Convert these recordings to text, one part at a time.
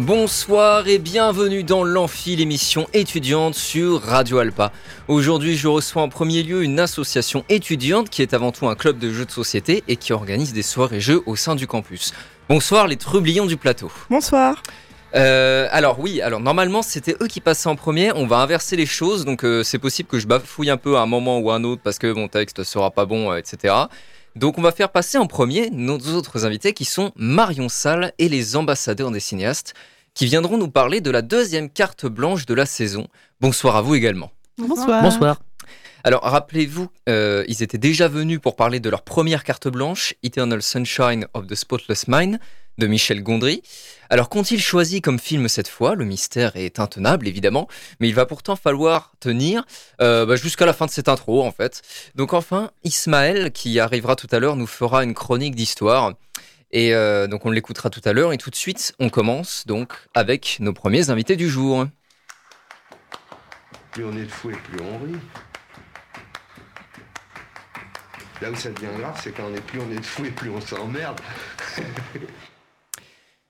Bonsoir et bienvenue dans l'Amphi, l'émission étudiante sur Radio Alpa. Aujourd'hui, je reçois en premier lieu une association étudiante qui est avant tout un club de jeux de société et qui organise des soirées jeux au sein du campus. Bonsoir les trublions du plateau. Bonsoir. Euh, alors oui, alors normalement c'était eux qui passaient en premier, on va inverser les choses, donc euh, c'est possible que je bafouille un peu à un moment ou à un autre parce que mon texte sera pas bon, euh, etc. Donc on va faire passer en premier nos autres invités qui sont Marion Salle et les ambassadeurs des cinéastes qui viendront nous parler de la deuxième carte blanche de la saison. Bonsoir à vous également. Bonsoir. Bonsoir. Alors rappelez-vous, euh, ils étaient déjà venus pour parler de leur première carte blanche, Eternal Sunshine of the Spotless Mind, de Michel Gondry. Alors qu'ont-ils choisi comme film cette fois? Le mystère est intenable évidemment, mais il va pourtant falloir tenir euh, bah, jusqu'à la fin de cette intro en fait. Donc enfin, Ismaël, qui arrivera tout à l'heure, nous fera une chronique d'histoire. Et euh, donc on l'écoutera tout à l'heure. Et tout de suite, on commence donc avec nos premiers invités du jour. Plus on est de on rit. Là où ça devient grave, c'est quand on est plus on est de fou et plus on s'emmerde.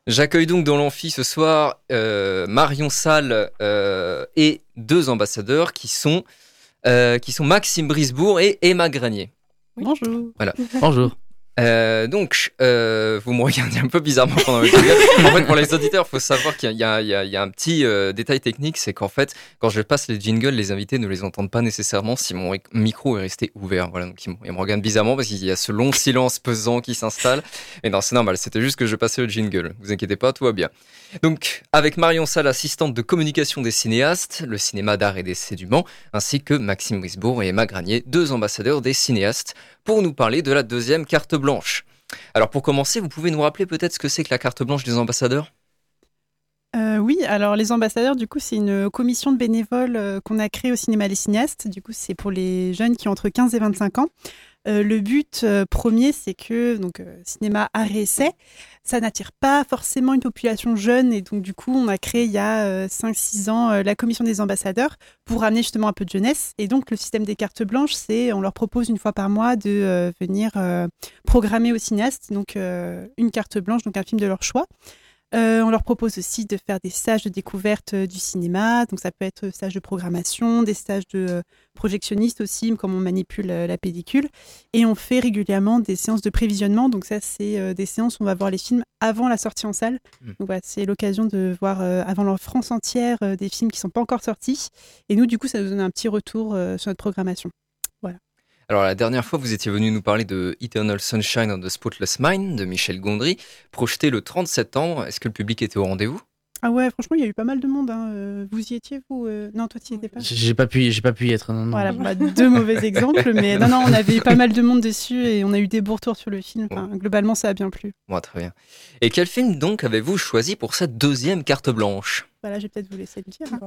J'accueille donc dans l'amphi ce soir euh, Marion Salle euh, et deux ambassadeurs qui sont, euh, qui sont Maxime Brisbourg et Emma Granier. Bonjour. Bonjour. Euh, donc, euh, vous me regardez un peu bizarrement pendant le jingle. En fait, pour les auditeurs, il faut savoir qu'il y, a- y y un petit euh, détail technique, c'est qu'en fait, quand je passe les jingles, les invités ne les entendent pas nécessairement si mon micro est resté ouvert. Voilà, donc ils, me- ils me regardent bizarrement parce qu'il y a ce long silence pesant qui s'installe. Et non, c'est normal, c'était juste que je passais le jingle. Vous inquiétez pas, tout va bien. Donc, avec Marion Salle, assistante de communication des cinéastes, le cinéma d'art et d'essai du Mans, ainsi que Maxime Brisbourg et Emma Granier, deux ambassadeurs des cinéastes, pour nous parler de la deuxième carte blanche. Alors pour commencer, vous pouvez nous rappeler peut-être ce que c'est que la carte blanche des ambassadeurs? Euh, oui, alors les ambassadeurs, du coup, c'est une commission de bénévoles euh, qu'on a créée au cinéma Les Cinéastes. Du coup, c'est pour les jeunes qui ont entre 15 et 25 ans. Euh, le but euh, premier, c'est que donc euh, cinéma art et ça n'attire pas forcément une population jeune et donc du coup, on a créé il y a 5-6 ans la commission des ambassadeurs pour ramener justement un peu de jeunesse. Et donc le système des cartes blanches, c'est on leur propose une fois par mois de venir programmer aux cinéastes donc une carte blanche, donc un film de leur choix. Euh, on leur propose aussi de faire des stages de découverte euh, du cinéma. Donc, ça peut être euh, stage de programmation, des stages de projectionniste aussi, comme on manipule la pellicule. Et on fait régulièrement des séances de prévisionnement. Donc, ça, c'est des séances où on va voir les films avant la sortie en salle. Mm. Donc, voilà, c'est l'occasion de voir avant la France entière des films qui ne sont pas encore sortis. Et nous, du coup, ça nous donne un petit retour sur notre programmation. Alors la dernière fois, vous étiez venu nous parler de Eternal Sunshine of the Spotless Mind de Michel Gondry, projeté le 30 septembre. Est-ce que le public était au rendez-vous? Ah ouais, franchement, il y a eu pas mal de monde. hein. Euh, Vous y étiez, vous euh Non, toi, tu y étais pas? J'ai pas pu, j'ai pas pu y être. Non, non. Voilà, bah, deux mauvais exemples, mais non, non, on avait eu pas mal de monde dessus et on a eu des beaux retours sur le film. Enfin, globalement, ça a bien plu. Bon, très bien. Et quel film donc avez-vous choisi pour cette deuxième carte blanche? Voilà, je vais peut-être vous laisser le dire.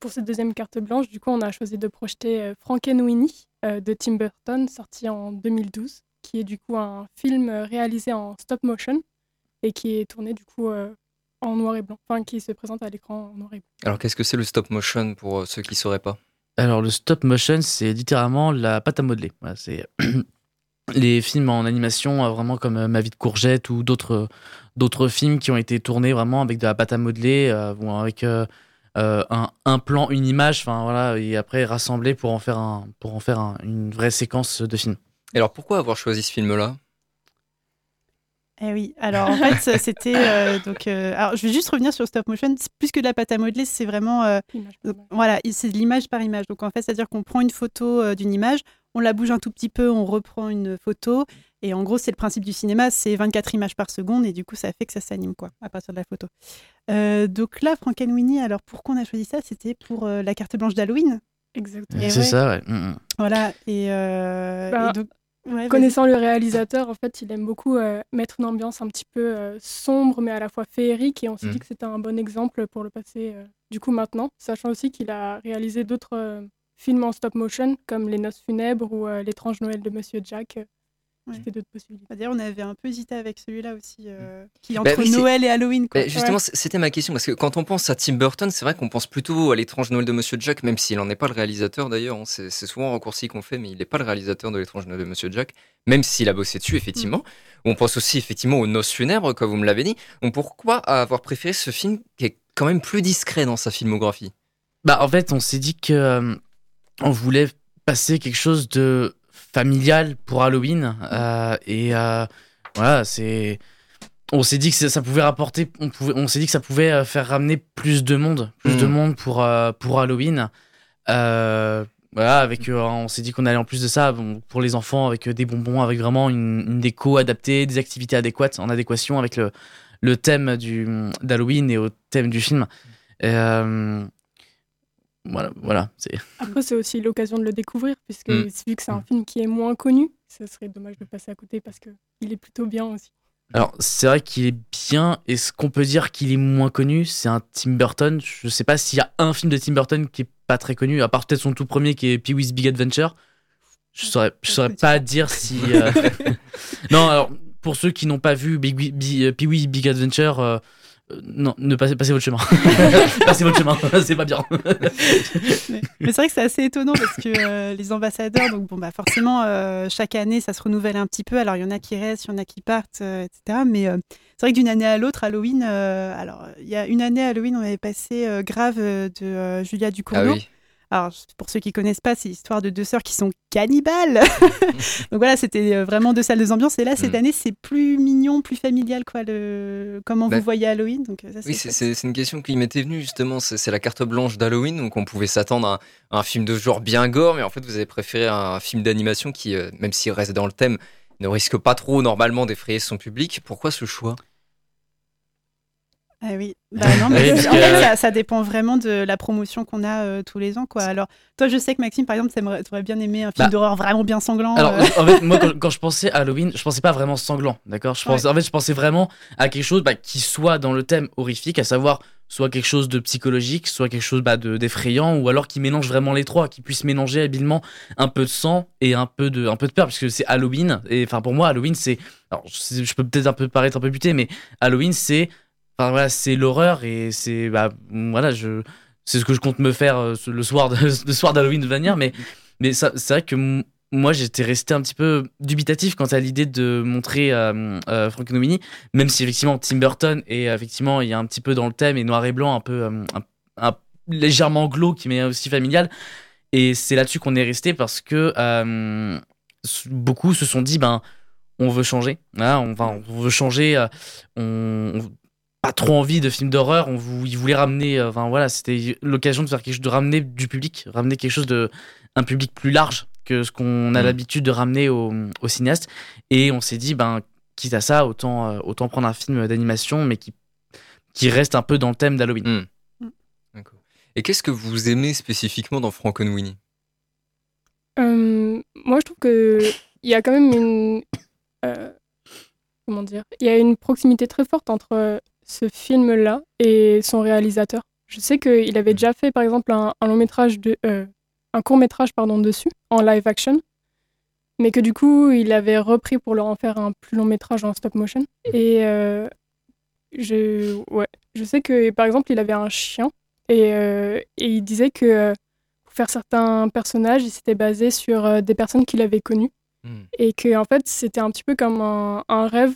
Pour cette deuxième carte blanche, du coup, on a choisi de projeter euh, Frankenweenie euh, de Tim Burton, sorti en 2012, qui est du coup un film euh, réalisé en stop motion et qui est tourné du coup euh, en noir et blanc, enfin qui se présente à l'écran en noir et blanc. Alors qu'est-ce que c'est le stop motion pour euh, ceux qui sauraient pas? Alors le stop motion, c'est littéralement la pâte à modeler. Voilà, c'est les films en animation, euh, vraiment comme euh, Ma vie de courgette ou d'autres d'autres films qui ont été tournés vraiment avec de la pâte à modeler, euh, ou avec euh, euh, un, un plan, une image, enfin voilà, et après rassemblé pour en faire un, pour en faire un- une vraie séquence de film. Et alors pourquoi avoir choisi ce film-là? Eh oui, alors en fait, c'était euh, donc. euh, alors, je vais juste revenir sur le stop motion. C'est Plus que de la pâte à modeler, c'est vraiment. euh, donc, voilà, c'est de l'image par image. Donc en fait, c'est-à-dire qu'on prend une photo euh, d'une image, on la bouge un tout petit peu, on reprend une photo. Et en gros, c'est le principe du cinéma, c'est 24 images par seconde, et du coup, ça fait que ça s'anime, quoi, à partir de la photo. Euh, donc là, Frankenweenie, alors pourquoi on a choisi ça? C'était pour euh, la carte blanche d'Halloween. Exactement. Et c'est ouais. ça, ouais. Mm, mm. Voilà, et, euh, Bah, et donc. ouais, vas-y. Connaissant le réalisateur, en fait, il aime beaucoup euh, mettre une ambiance un petit peu euh, sombre, mais à la fois féerique. Et on s'est Mhm. dit que c'était un bon exemple pour le passer, euh, du coup, maintenant. Sachant aussi qu'il a réalisé d'autres euh, films en stop motion, comme Les Noces funèbres ou euh, L'étrange Noël de Monsieur Jack. Ouais. d'autres possibilités. D'ailleurs, on avait un peu hésité avec celui-là aussi, euh, qui est Bah entre oui, Noël et Halloween. Quoi. Justement, c'était ma question, parce que quand on pense à Tim Burton, c'est vrai qu'on pense plutôt à l'étrange Noël de Monsieur Jack, même s'il n'en est pas le réalisateur d'ailleurs. hein. C'est souvent un raccourci qu'on fait, mais il n'est pas le réalisateur de l'étrange Noël de Monsieur Jack, même s'il a bossé dessus, effectivement. On pense aussi effectivement aux Noces funèbres, comme vous me l'avez dit. Donc pourquoi avoir préféré ce film qui est quand même plus discret dans sa filmographie? Bah, en fait, on s'est dit que euh, on voulait passer quelque chose de familial pour Halloween. euh, et euh, voilà, c'est. On s'est dit que ça- pouvait rapporter. On, pouvait, on s'est dit que ça pouvait euh, faire ramener plus de monde. Plus de Mhm. monde pour, pour Halloween. Voilà, avec, on s'est dit qu'on allait en plus de ça pour les enfants avec des bonbons, avec vraiment une, une déco adaptée, des activités adéquates, en adéquation avec le, le thème du, d'Halloween et au thème du film. Et, euh, voilà, voilà. C'est... Après, c'est aussi l'occasion de le découvrir, puisque Mm. vu que c'est un film qui est moins connu, ce serait dommage de passer à côté parce qu'il est plutôt bien aussi. Alors, c'est vrai qu'il est bien. Et ce qu'on peut dire qu'il est moins connu, c'est un Tim Burton. Je sais pas s'il y a un film de Tim Burton qui est pas très connu, à part peut-être son tout premier qui est Pee-wee's Big Adventure. Je saurais, je saurais pas dire si. euh, non, alors, pour ceux qui n'ont pas vu euh, Pee-wee's Big Adventure, euh, non, ne passez, passez votre chemin. passez votre chemin, c'est pas bien. Mais, mais c'est vrai que c'est assez étonnant parce que euh, les ambassadeurs, donc bon, bah forcément, euh, chaque année, ça se renouvelle un petit peu. Alors, il y en a qui restent, il y en a qui partent, euh, etc. Mais euh, c'est vrai que d'une année à l'autre, Halloween, euh, alors, il y a une année, Halloween, on avait passé euh, Grave euh, de euh, Julia Ducournau. Ah oui. Alors, pour ceux qui connaissent pas, c'est l'histoire de deux sœurs qui sont cannibales. Donc voilà, c'était euh, vraiment deux salles, deux ambiances. Et là, cette Mm. année, c'est plus mignon, plus familial, quoi, le... comment Bah, vous voyez Halloween. Donc, euh, ça, Oui, c'est une question qui m'était venue justement. C'est la carte blanche d'Halloween, donc on pouvait s'attendre à, un- à un film de genre bien gore, mais en fait vous avez préféré un film d'animation qui, euh, même s'il reste dans le thème, ne risque pas trop normalement d'effrayer son public. Pourquoi ce choix? Ah oui. Bah non, mais Oui, en fait, ça, ça dépend vraiment de la promotion qu'on a euh, tous les ans. Quoi. Alors, toi, je sais que Maxime, par exemple, tu aurais bien aimé un film Bah, d'horreur vraiment bien sanglant. Alors, euh. en fait, moi, quand, quand je pensais à Halloween, je pensais pas vraiment sanglant, d'accord? Je pensais, En fait, je pensais vraiment à quelque chose bah, qui soit dans le thème horrifique, à savoir soit quelque chose de psychologique, soit quelque chose bah, de- d'effrayant, ou alors qui mélange vraiment les trois, qui puisse mélanger habilement un peu de sang et un peu de, un peu de peur, puisque c'est Halloween. Et enfin, pour moi, Halloween, c'est. Alors, je je peux peut-être un peu paraître un peu buté, mais Halloween, c'est. C'est l'horreur et c'est. Bah, voilà, je. C'est ce que je compte me faire euh, le soir le soir d'Halloween de venir, mais, mais c'est vrai que moi j'étais resté un petit peu dubitatif quant à l'idée de montrer euh, euh, Frankenweenie, même si effectivement Tim Burton est effectivement il y a un petit peu dans le thème et noir et blanc un peu euh, un- un- légèrement glauque mais aussi familial et c'est là-dessus qu'on est resté parce que euh, beaucoup se sont dit ben on veut changer hein, on, veut changer euh, pas trop envie de films d'horreur on vou- ils voulaient ramener euh, enfin voilà c'était l'occasion de faire quelque chose de ramener du public ramener quelque chose de un public plus large que ce qu'on a Mm. l'habitude de ramener au, au cinéaste. Et on s'est dit, ben, quitte à ça, autant, euh, autant prendre un film d'animation, mais qui, qui reste un peu dans le thème d'Halloween. D'accord. Et qu'est-ce que vous aimez spécifiquement dans Frankenweenie Euh, moi, je trouve que il y a quand même une euh, comment dire, il y a une proximité très forte entre ce film-là et son réalisateur. Je sais qu'il avait déjà fait, par exemple, un, un long métrage de, euh, un court métrage pardon dessus en live action, mais que du coup, il avait repris pour leur en faire un plus long métrage en stop motion. Et euh, je, ouais, je sais que, par exemple, il avait un chien et, euh, et il disait que pour faire certains personnages, il s'était basé sur des personnes qu'il avait connues Hmm. et que en fait c'était un petit peu comme un, un rêve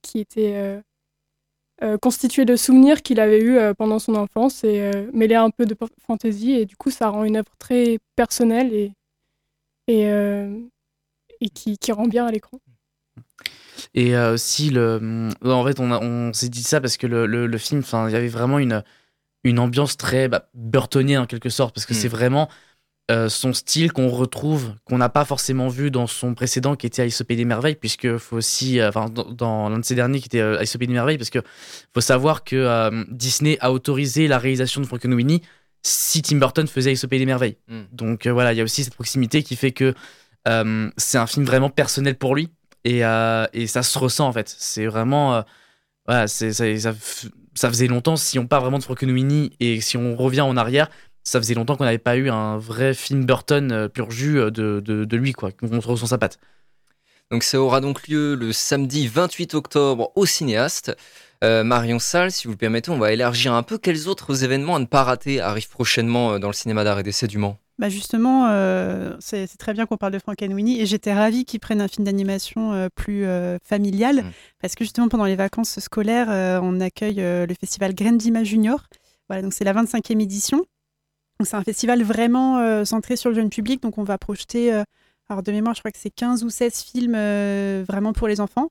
qui était euh, euh, constitué de souvenirs qu'il avait eu euh, pendant son enfance et euh, mêlé un peu de fantaisie et du coup ça rend une œuvre très personnelle et et, euh, et qui, qui rend bien à l'écran. Et euh, aussi, le, en fait, on, on s'est dit ça parce que le, le, le film, enfin, il y avait vraiment une, une ambiance très bah, burtonienne en quelque sorte, parce que Mm. c'est vraiment euh, son style qu'on retrouve, qu'on n'a pas forcément vu dans son précédent qui était Pays des Merveilles, puisque faut aussi, euh, enfin, dans, dans l'un de ses derniers qui était euh, Pays des Merveilles, parce que faut savoir que euh, Disney a autorisé la réalisation de Frankenweenie si Tim Burton faisait Pays des Merveilles. Mm. Donc voilà, il y a aussi cette proximité qui fait que c'est un film vraiment personnel pour lui et, et ça se ressent en fait. C'est vraiment. voilà, c'est, ça, ça faisait longtemps, si on part vraiment de Frankenweenie et si on revient en arrière, ça faisait longtemps qu'on n'avait pas eu un vrai film Burton euh, pur jus euh, de, de, de lui, quoi, qu'on ressent sa patte. Donc ça aura donc lieu le samedi 28 octobre au cinéaste. Euh, Marion Salle, si vous le permettez, on va élargir un peu. Quels autres événements à ne pas rater arrivent prochainement dans le cinéma d'art et d'essai du Mans bah justement, euh, c'est très bien qu'on parle de Frankenweenie et j'étais ravie qu'ils prennent un film d'animation euh, plus euh, familial Mm. parce que justement pendant les vacances scolaires, euh, on accueille euh, le festival Graines d'Images Junior. Voilà, donc c'est la 25e édition. C'est un festival vraiment euh, centré sur le jeune public, donc on va projeter, euh, alors de mémoire, je crois que c'est 15 ou 16 films euh, vraiment pour les enfants,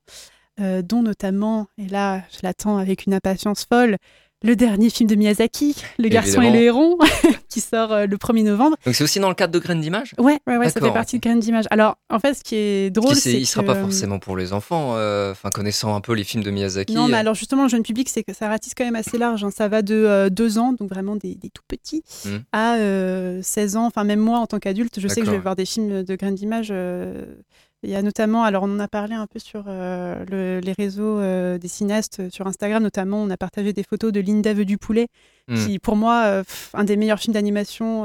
dont notamment, et là je l'attends avec une impatience folle, le dernier film de Miyazaki, Le garçon et le héron, qui sort euh, le 1er novembre. Donc c'est aussi dans le cadre de Graines d'Images Ouais, ouais, ouais, ça fait partie de graines d'image. Alors, en fait, ce qui est drôle, c'est il sera que- pas forcément pour les enfants, euh, connaissant un peu les films de Miyazaki. Non, mais euh, alors justement, le jeune public, c'est que ça ratisse quand même assez large. hein. Ça va de euh, 2 ans, donc vraiment des, des tout petits, Mm. à euh, 16 ans. Enfin, même moi, en tant qu'adulte, je sais que je vais voir des films de graines d'image. Il y a notamment, alors on en a parlé un peu sur euh, le- les réseaux euh, des cinéastes euh, sur Instagram, notamment on a partagé des photos de Linda veut du poulet, Mm. qui pour moi, euh, pff, un des meilleurs films d'animation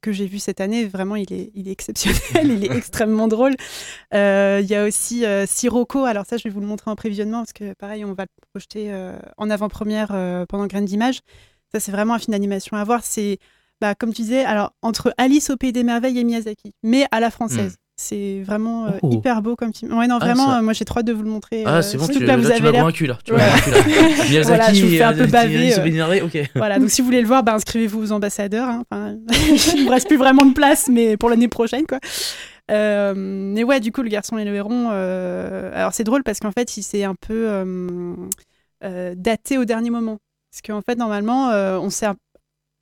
que j'ai vu cette année. Vraiment, il est, il est exceptionnel, il est extrêmement drôle. Il y a aussi Sirocco, alors ça je vais vous le montrer en prévisionnement, parce que pareil, on va le projeter en avant-première pendant Graines d'Images. Ça c'est vraiment un film d'animation à voir. C'est, bah, comme tu disais, alors entre Alice au Pays des Merveilles et Miyazaki, mais à la française. C'est vraiment euh, Oh. hyper beau comme film. Ouais, non, Ah, vraiment, ça- euh, moi j'ai trop hâte de vous le montrer. Ah, euh, c'est bon, tu, là, tu m'as convaincu là. Tu Ouais. convaincu, là. Voilà, je vous fais un peu baver, euh. vénérer, ok. Voilà, donc si vous voulez le voir, bah, inscrivez-vous aux ambassadeurs. hein. Enfin, il ne reste plus vraiment de place, mais pour l'année prochaine, quoi. Mais ouais, du coup, le garçon et le héron. Alors c'est drôle parce qu'en fait, il s'est un peu daté au dernier moment. Parce qu'en fait, normalement, on sait un-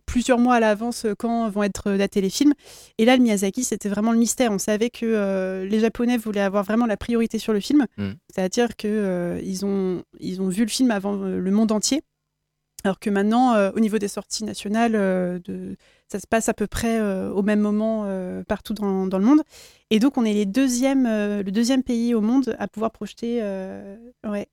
plusieurs mois à l'avance euh, quand vont être datés les films. Et là, le Miyazaki, c'était vraiment le mystère. On savait que euh, les Japonais voulaient avoir vraiment la priorité sur le film. Mm. C'est-à-dire que euh, ils ont, ils ont vu le film avant euh, le monde entier. Alors que maintenant, euh, au niveau des sorties nationales, euh, de, ça se passe à peu près euh, au même moment euh, partout dans, dans le monde. Et donc, on est les deuxièmes, euh, le deuxième pays au monde à pouvoir projeter euh, ouais,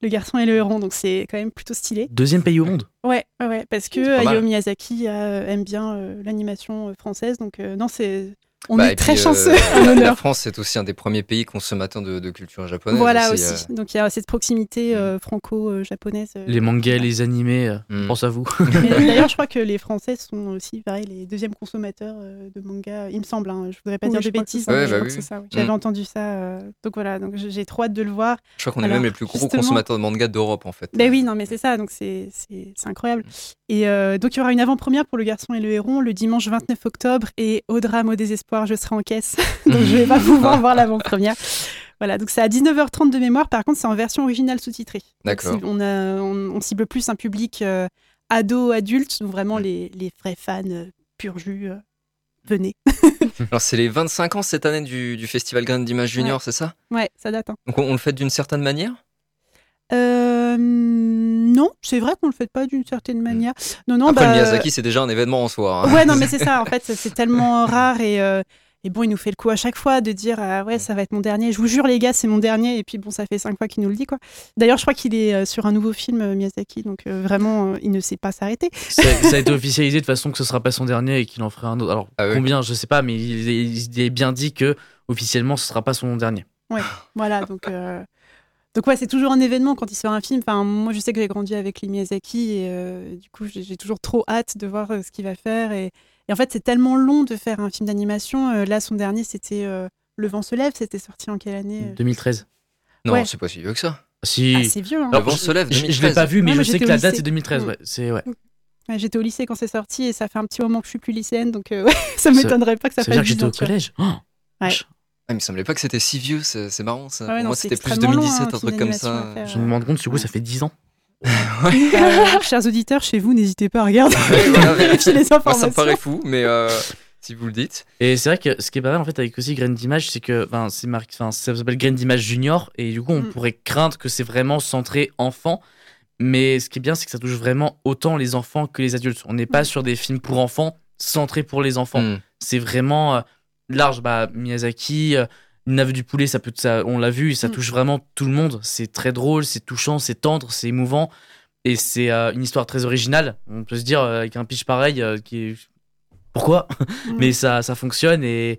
Le garçon et le héron. Donc, c'est quand même plutôt stylé. Deuxième pays au monde. Ouais, ouais, parce que euh. Hayao Miyazaki euh, aime bien euh, l'animation française. Donc, non, c'est. On bah, est et très puis, euh, chanceux, la- en La honneur. France, c'est aussi un des premiers pays consommateurs de, de culture japonaise. Voilà aussi, aussi. Donc, il y a cette proximité euh, franco-japonaise. euh, Les mangas, les animés, euh, Mm. pense à vous. D'ailleurs, je crois que les Français sont aussi, pareil, les deuxièmes consommateurs euh, de manga, il me semble. Hein. Je voudrais pas Oui, dire de bêtises. Ouais, bah oui. oui. J'avais Mm. entendu ça. euh, Donc voilà, donc j'ai trop hâte de le voir. Je crois qu'on est même les plus gros justement- consommateurs de manga d'Europe, en fait. Ben oui, non, mais c'est ça, donc c'est incroyable. Et euh, donc il y aura une avant-première pour Le Garçon et le Héron le dimanche 29 octobre et au drame, au désespoir, je serai en caisse. donc je vais pas pouvoir voir l'avant-première. Voilà, donc c'est à 19h30 de mémoire, par contre c'est en version originale sous-titrée. D'accord. On, a- on, on cible plus un public euh, ado, adulte, donc vraiment Mm. les, les vrais fans euh, pur jus. euh, venez. Alors, c'est les 25 ans cette année du, du Festival Graines d'Image Junior, c'est ça? Ouais, ça date. hein. Donc, on, on le fait d'une certaine manière? Euh, non, c'est vrai qu'on le fait pas d'une certaine manière. Non, non, Après, bah, le Miyazaki, c'est déjà un événement en soi. hein. Ouais, non, mais c'est ça. En fait, c'est- tellement rare et, euh, et bon, il nous fait le coup à chaque fois de dire ah ouais, ça va être mon dernier. Je vous jure, les gars, c'est mon dernier. Et puis bon, ça fait cinq fois qu'il nous le dit quoi. D'ailleurs, je crois qu'il est euh, sur un nouveau film euh, Miyazaki, donc euh, vraiment, euh, il ne sait pas s'arrêter. ça, ça a été officialisé de façon que ce sera pas son dernier et qu'il en ferait un autre. Alors, Ah oui. combien, je sais pas, mais il, est- il est bien dit que officiellement ce sera pas son dernier. Voilà, donc. euh, Donc ouais, c'est toujours un événement quand il sort un film. Enfin, moi, je sais que j'ai grandi avec les Miyazaki et euh, du coup, j'ai toujours trop hâte de voir euh, ce qu'il va faire. Et, et en fait, c'est tellement long de faire un film d'animation. Euh, là, son dernier, c'était euh, Le vent se lève. C'était sorti en quelle année euh? 2013. Non, Ouais. c'est pas si vieux que ça. Si. Ah, c'est vieux. Hein. Le vent se lève, je, je l'ai 2013. pas vu, mais Ouais, je sais que la date c'est 2013. Mm. Ouais, c'est ouais. Ouais, j'étais au lycée quand c'est sorti et ça fait un petit moment que je suis plus lycéenne, donc euh, ouais, ça m'étonnerait pas que ça Ça veut dire fasse que 10 j'étais au collège. Oh, Ouais. Ah, il me semblait pas que c'était si vieux, c'est c'est marrant ça. Ouais, Pour non, moi, c'était plus extrêmement long, 2017, hein, un film truc comme ça. Je me rends compte, du coup, ça fait 10 ans. Euh, chers auditeurs, chez vous, n'hésitez pas à regarder Ouais, voilà, vérifier les Moi, informations. ça me paraît fou, mais euh, si vous le dites. Et c'est vrai que ce qui est pas mal en fait avec aussi Graine d'image, c'est que marqué, enfin, ça s'appelle Graine d'image junior et du coup on Mm. pourrait craindre que c'est vraiment centré enfant. Mais ce qui est bien, c'est que ça touche vraiment autant les enfants que les adultes. On n'est pas Mm. sur des films pour enfants centrés pour les enfants. Hmm. C'est vraiment euh, large. Bah, Miyazaki, euh, Nave du poulet, ça peut, ça, on l'a vu, ça Mm. touche vraiment tout le monde. C'est très drôle, c'est touchant, c'est tendre, c'est émouvant. Et c'est euh, une histoire très originale. On peut se dire, euh, avec un pitch pareil, euh, qui est... Pourquoi? Mm. mais ça, ça fonctionne et,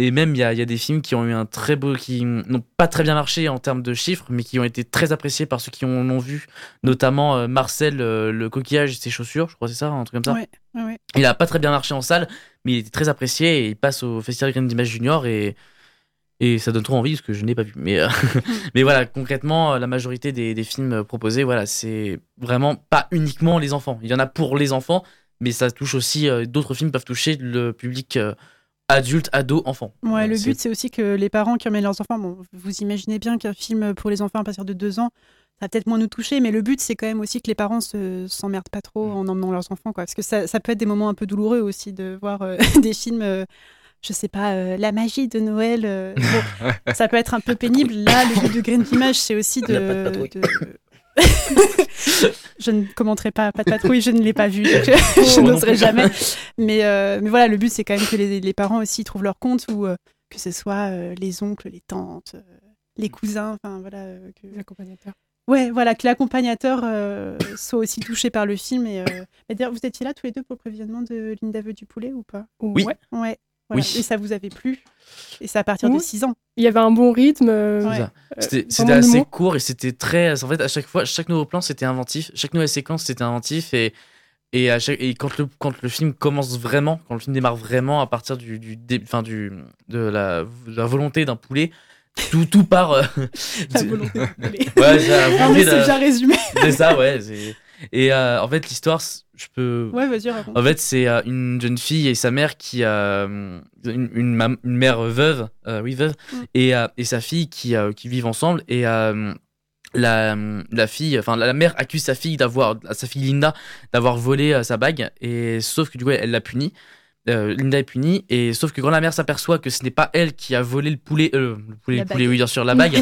Et même, il y a, il y a des films qui ont eu un très beau, qui n'ont pas très bien marché en termes de chiffres, mais qui ont été très appréciés par ceux qui ont- l'ont vu, notamment euh, Marcel, euh, le coquillage et ses chaussures, je crois que c'est ça, un truc comme ça. Ouais, ouais, ouais. Il a pas très bien marché en salle, mais il était très apprécié et il passe au Festival Green d'Image Junior et, et ça donne trop envie parce que je n'ai pas vu. Mais, euh, mais voilà, concrètement, la majorité des, des films proposés, voilà, c'est vraiment pas uniquement les enfants. Il y en a pour les enfants, mais ça touche aussi, d'autres films peuvent toucher le public euh, adulte, ado, enfant. Ouais, le but, c'est aussi que les parents qui emmènent leurs enfants, bon, vous imaginez bien qu'un film pour les enfants à partir de deux ans, ça va peut-être moins nous toucher, mais le but, c'est quand même aussi que les parents se, s'emmerdent pas trop en emmenant leurs enfants, quoi. Parce que ça, ça peut être des moments un peu douloureux aussi de voir euh, des films, euh, je sais pas, euh, la magie de Noël. euh, bon, ça peut être un peu pénible. Là, le but de Green Image, c'est aussi de. De- je ne commenterai pas Pas de patrouille, je ne l'ai pas vu, donc je, je non n'oserai jamais. Mais, euh, mais voilà, le but, c'est quand même que les, les parents aussi trouvent leur compte, ou euh, que ce soit euh, les oncles, les tantes, euh, les cousins, enfin voilà. euh, que... L'accompagnateur. Ouais, voilà, que l'accompagnateur euh, soit aussi touché par le film. Et, euh, d'ailleurs, vous étiez là tous les deux pour le prévisionnement de Linda veut du poulet ou pas? Oui. Ouais. Ouais. Voilà. Oui. Et ça vous avait plu Et c'est à partir de Oui. 6 ans. Il y a avait un bon rythme. euh, Ouais. euh, C'était assez court et c'était très. En fait, à chaque fois, chaque nouveau plan, c'était inventif. Chaque nouvelle séquence, c'était inventif. Et, et, à chaque, et quand, le, quand le film commence vraiment, quand le film démarre vraiment à partir du, du, dé- enfin, du, de, la, de la volonté d'un poulet, tout, tout part. euh, La volonté de poulet. Ouais, c'est la Non, volonté mais d'un- c'est bien résumé. c'est ça, ouais. c'est- Et euh, en fait, l'histoire, je peux. Ouais, vas-y, raconte. En fait, c'est euh, une jeune fille et sa mère qui a euh, une, une, mam- une mère veuve, euh, oui veuve, Mm. et, et sa fille qui, qui vivent ensemble. Et la, la fille, enfin la mère accuse sa fille d'avoir, sa fille Linda, d'avoir volé sa bague. Et sauf que du coup, elle l'a punie. Euh, Linda est punie et sauf que quand la mère s'aperçoit que ce n'est pas elle qui a volé le poulet, euh, le poulet, le poulet, oui bien sûr la bague,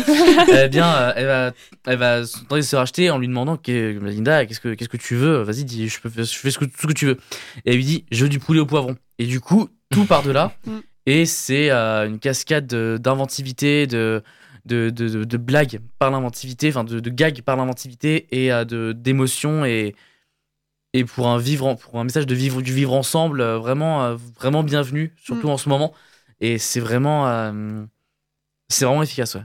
eh bien euh, elle va, elle va tenter de se racheter en lui demandant que Linda, qu'est-ce que qu'est-ce que tu veux? Vas-y, dis, je peux, je fais ce que, tout ce que tu veux. Et elle lui dit, je veux du poulet au poivron. Et du coup, tout part de là. Mm. et c'est euh, une cascade de- d'inventivité, de, de, de, de, de blagues par l'inventivité, enfin de, de gags par l'inventivité et euh, de d'émotions et et pour un vivre pour un message de vivre du vivre ensemble euh, vraiment euh, vraiment bienvenu surtout Mm. en ce moment et c'est vraiment euh, c'est vraiment efficace ouais,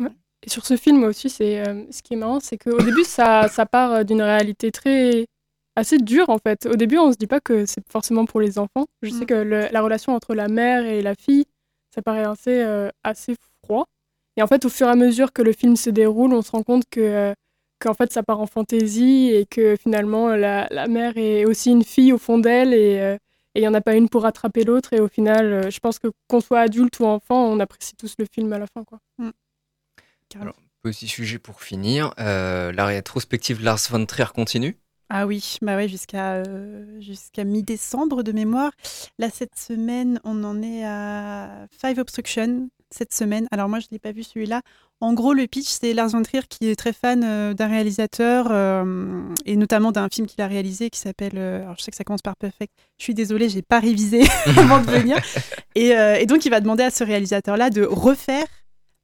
ouais. Et sur ce film aussi, c'est euh, ce qui est marrant, c'est qu'au début, ça, ça part d'une réalité très assez dure en fait. Au début, on se dit pas que c'est forcément pour les enfants. Je sais Mm. que le- la relation entre la mère et la fille, ça paraît assez assez froid. Et en fait, au fur et à mesure que le film se déroule, on se rend compte que qu'en fait, ça part en fantaisie et que finalement, la, la mère est aussi une fille au fond d'elle et euh, il n'y en a pas une pour rattraper l'autre. Et au final, euh, je pense que qu'on soit adulte ou enfant, on apprécie tous le film à la fin. Quoi. Petit sujet pour finir, euh, la rétrospective Lars von Trier continue? Ah oui, bah ouais, jusqu'à euh, jusqu'à mi-décembre de mémoire. Là, cette semaine, on en est à Five Obstruction, cette semaine. Alors moi, je ne l'ai pas vu celui-là. En gros, le pitch, c'est Lars von Trier qui est très fan euh, d'un réalisateur euh, et notamment d'un film qu'il a réalisé qui s'appelle. euh, alors, je sais que ça commence par Perfect. Je suis désolée, j'ai pas révisé avant de venir. Et, et donc, il va demander à ce réalisateur-là de refaire,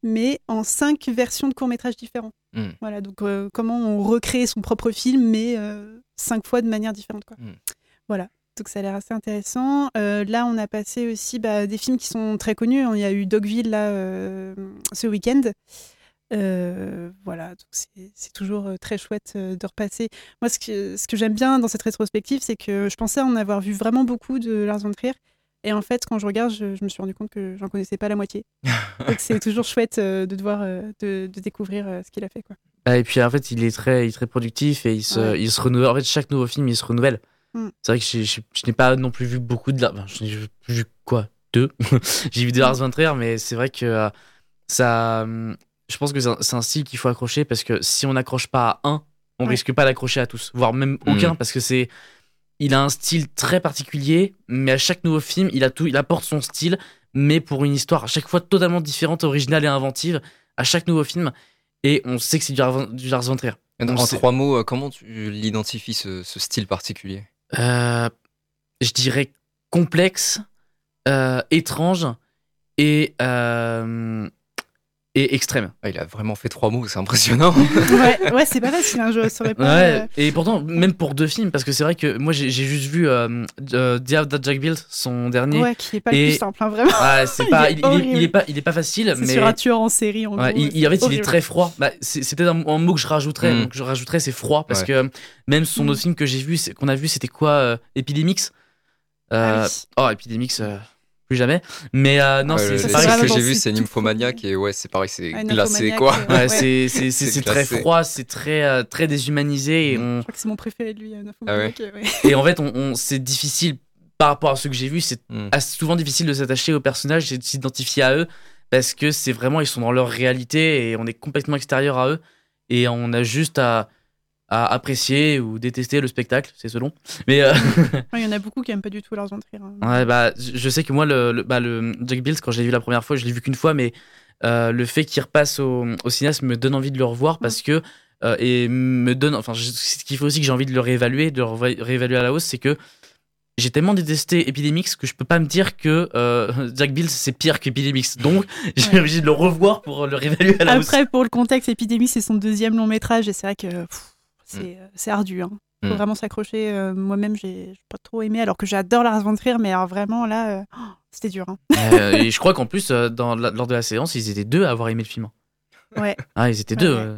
mais en cinq versions de courts métrages différents. Mm. Voilà, donc comment on recrée son propre film, mais cinq fois de manière différente. Quoi. Mm. Voilà, donc ça a l'air assez intéressant. Euh, là, on a passé aussi bah, des films qui sont très connus. Il y a eu Dogville là, euh, ce week-end. Euh, voilà, donc c'est toujours très chouette de repasser. Moi, ce que, ce que j'aime bien dans cette rétrospective, c'est que je pensais en avoir vu vraiment beaucoup de Lars von Trier. Et en fait, quand je regarde, je, je me suis rendu compte que j'en connaissais pas la moitié. donc c'est toujours chouette de devoir de, de découvrir ce qu'il a fait. Quoi. Ah, Et puis en fait, il est très, il est très productif et il se, Ouais. il se renouvelle. En fait, chaque nouveau film, il se renouvelle. Mm. C'est vrai que je n'ai pas non plus vu beaucoup de. la- enfin, je n'ai vu quoi Deux J'ai vu des Lars von Trier, mais c'est vrai que euh, ça. hum, Je pense que c'est un, style qu'il faut accrocher parce que si on n'accroche pas à un, on Ouais. risque pas d'accrocher à tous, voire même Mm. aucun, parce que c'est. Il a un style très particulier, mais à chaque nouveau film, il, a tout, il apporte son style, mais pour une histoire à chaque fois totalement différente, originale et inventive, à chaque nouveau film. Et on sait que c'est du, Lars- du Lars von Trier. En trois mots, euh, comment tu l'identifies ce, ce style particulier? Je dirais complexe, euh, étrange et euh, et extrême. Ah, il a vraiment fait trois mots, c'est impressionnant. ouais, ouais c'est pas facile, hein, je saurais pas. Ouais, euh, et pourtant, même pour deux films, parce que c'est vrai que moi j'ai juste vu euh, euh, The House That Jack Built, son dernier. ouais, qui est pas Et- le plus simple, hein, vraiment. Ah, c'est Il pas, est il, il est, il est pas, il est pas facile, C'est mais sur un tueur en série, en Ouais, gros. il, il- en fait, il est très froid. Bah, c'est c'est peut-être un, un mot que je rajouterais. Mm. Donc, je rajouterais, c'est froid, parce Ouais. que même son Mm. autre film que j'ai vu, qu'on a vu, c'était quoi euh, Epidemix? Euh, Ah oui. Oh, Epidemix, euh, plus jamais. Mais euh, non, Ouais, c'est pareil, pareil. que j'ai vu, c'est tout Nymphomaniac, et ouais, c'est pareil, c'est Ouais, glacé, quoi. Ouais, c'est très froid, c'est très, euh, très déshumanisé. Et, on, Je crois que c'est mon préféré de lui, euh, Ah ouais Nymphomaniac, ouais. et en fait, on, on- c'est difficile, par rapport à ce que j'ai vu, c'est Mm. assez souvent difficile de s'attacher aux personnages et de s'identifier à eux parce que c'est vraiment ils sont dans leur réalité et on est complètement extérieur à eux et on a juste à, à apprécier ou détester le spectacle, c'est selon. Mais euh, Il y en a beaucoup qui aiment pas du tout Lars von Trier. hein. ouais, bah, je je sais que moi le, le- bah, le Jack Bills quand j'ai vu la première fois, je l'ai vu qu'une fois, mais euh, le fait qu'il repasse au, au cinéaste me donne envie de le revoir parce que euh, et me donne enfin je- ce qui fait aussi que j'ai envie de le réévaluer, de le ré- réévaluer à la hausse, c'est que j'ai tellement détesté Epidemix que je peux pas me dire que euh, Jack Bills c'est pire qu'Epidemix. Donc j'ai Ouais. obligé de le revoir pour le réévaluer à la hausse. Après, pour le contexte, Epidémie, c'est son deuxième long métrage et c'est vrai que pff, c'est Mm. c'est ardu. Hein. Faut Mm. vraiment s'accrocher. euh, Moi-même, j'ai pas trop aimé, alors que j'adore Lars von Trier, mais alors vraiment là, euh, oh, c'était dur. hein. Euh, et je crois qu'en plus dans la- lors de la séance, ils étaient deux à avoir aimé le film. Ouais, Ah, ils étaient Ouais, deux. ouais.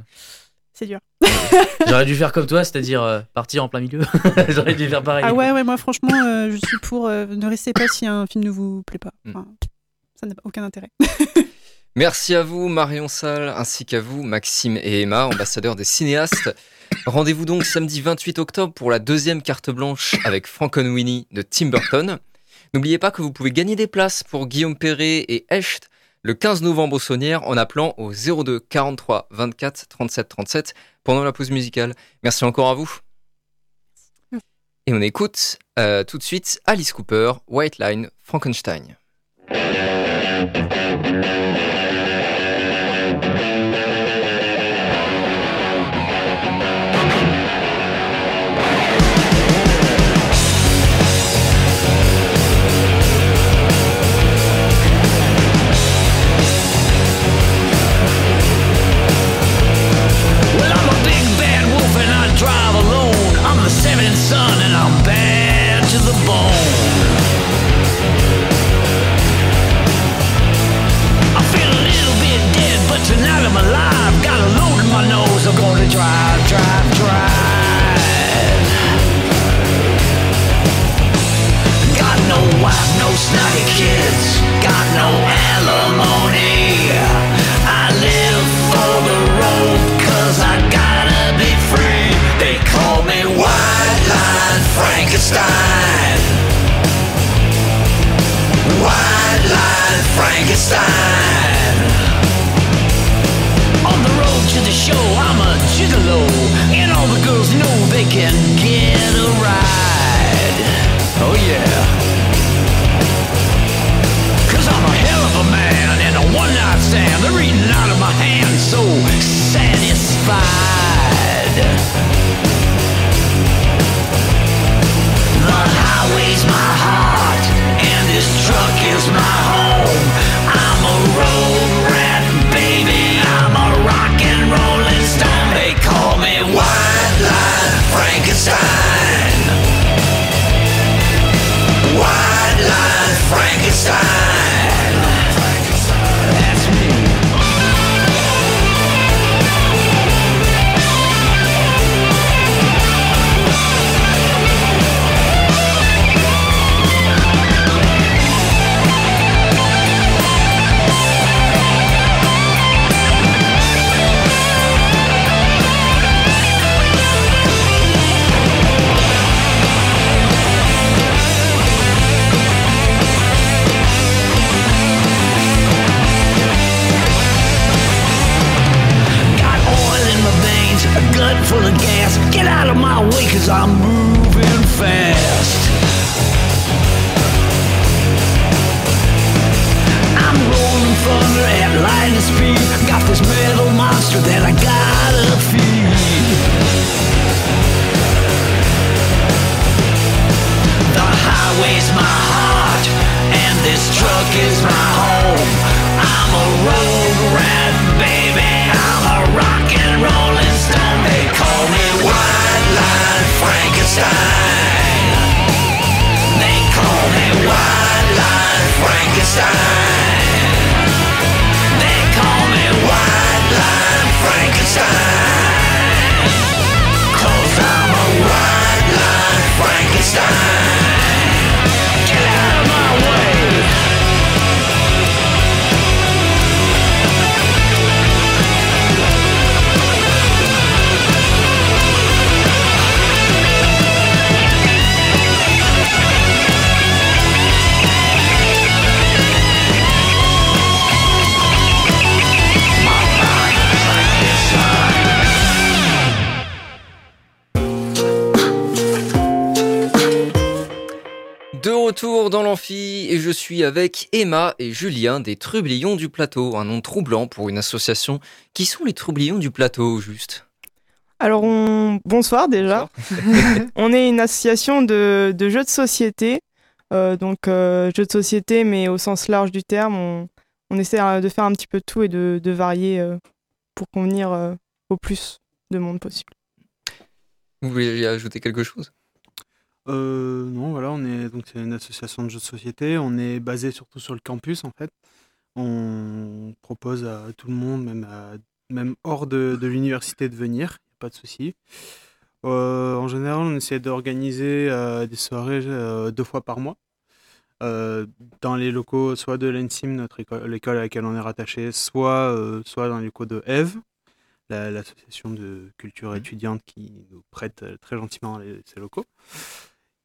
c'est dur. J'aurais dû faire comme toi, c'est-à-dire partir en plein milieu. J'aurais dû faire pareil. Ah ouais, ouais, moi franchement, je suis pour. ne restez pas si un film ne vous plaît pas. Mm. Enfin, ça n'a aucun intérêt. Merci à vous, Marion Salle, ainsi qu'à vous, Maxime et Emma, ambassadeurs des cinéastes. Rendez-vous donc samedi 28 octobre pour la deuxième carte blanche avec Frankenweenie de Tim Burton. N'oubliez pas que vous pouvez gagner des places pour Guillaume Perret et Echt le 15 novembre au Saunière en appelant au 02 43 24 37 37 pendant la pause musicale. Merci encore à vous. Et on écoute euh, tout de suite Alice Cooper, White Line, Frankenstein. Thank you. De retour dans l'amphi et je suis avec Emma et Julien des Trublions du Plateau, un nom troublant pour une association. Qui sont les Trublions du Plateau, juste? Alors, on... bonsoir déjà. on est une association de, de jeux de société. Euh, donc, euh, jeux de société, mais au sens large du terme. On, on essaie de faire un petit peu de tout et de, de varier euh, pour convenir au plus de monde possible. Vous voulez y ajouter quelque chose? Euh, non, voilà, on est donc c'est une association de jeux de société. On est basé surtout sur le campus en fait. On propose à tout le monde, même, à- même hors de, de l'université, de venir. Y a pas de souci. Euh, en général, on essaie d'organiser euh, des soirées euh, deux fois par mois. dans les locaux soit de l'ENSIM, notre école, l'école à laquelle on est rattaché, soit, soit dans les locaux de EVE, la- l'association de culture étudiante qui nous prête très gentiment les- ses locaux.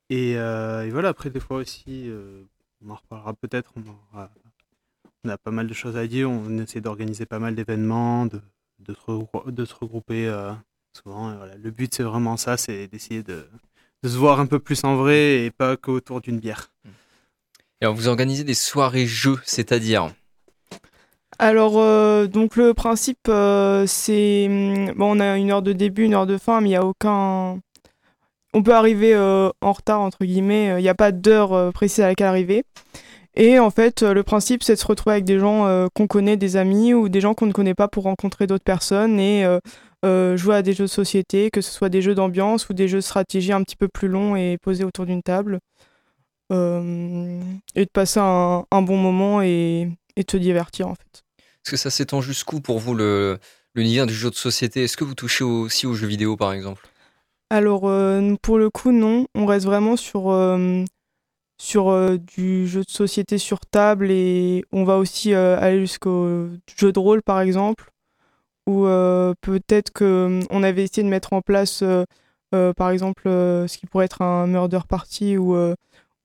Et, euh, et voilà, après, des fois aussi, euh, on en reparlera peut-être, on, aura- on a pas mal de choses à dire, on essaie d'organiser pas mal d'événements, de, de, se, regrou- de se regrouper euh, souvent. et voilà. Le but, c'est vraiment ça, c'est d'essayer de, de se voir un peu plus en vrai et pas qu'autour d'une bière. Et alors, vous organisez des soirées jeux, c'est-à-dire Alors, euh, donc le principe, euh, c'est. hum, Bon, on a une heure de début, une heure de fin, mais il n'y a aucun. On peut arriver euh, en retard, entre guillemets. Il n'y a pas d'heure euh, précise à laquelle arriver. Et en fait, euh, le principe, c'est de se retrouver avec des gens euh, qu'on connaît, des amis, ou des gens qu'on ne connaît pas pour rencontrer d'autres personnes et euh, euh, jouer à des jeux de société, que ce soit des jeux d'ambiance ou des jeux de stratégie un petit peu plus longs et posés autour d'une table. Euh, et de passer un, bon moment et, se divertir, en fait. Est-ce que ça s'étend jusqu'où pour vous le l'univers du jeu de société? Est-ce que vous touchez aussi aux jeux vidéo, par exemple? Alors, euh, pour le coup, non. On reste vraiment sur, euh, sur euh, du jeu de société sur table et on va aussi aller jusqu'au jeu de rôle, par exemple. Ou euh, peut-être qu'on avait essayé de mettre en place, par exemple, ce qui pourrait être un murder party ou,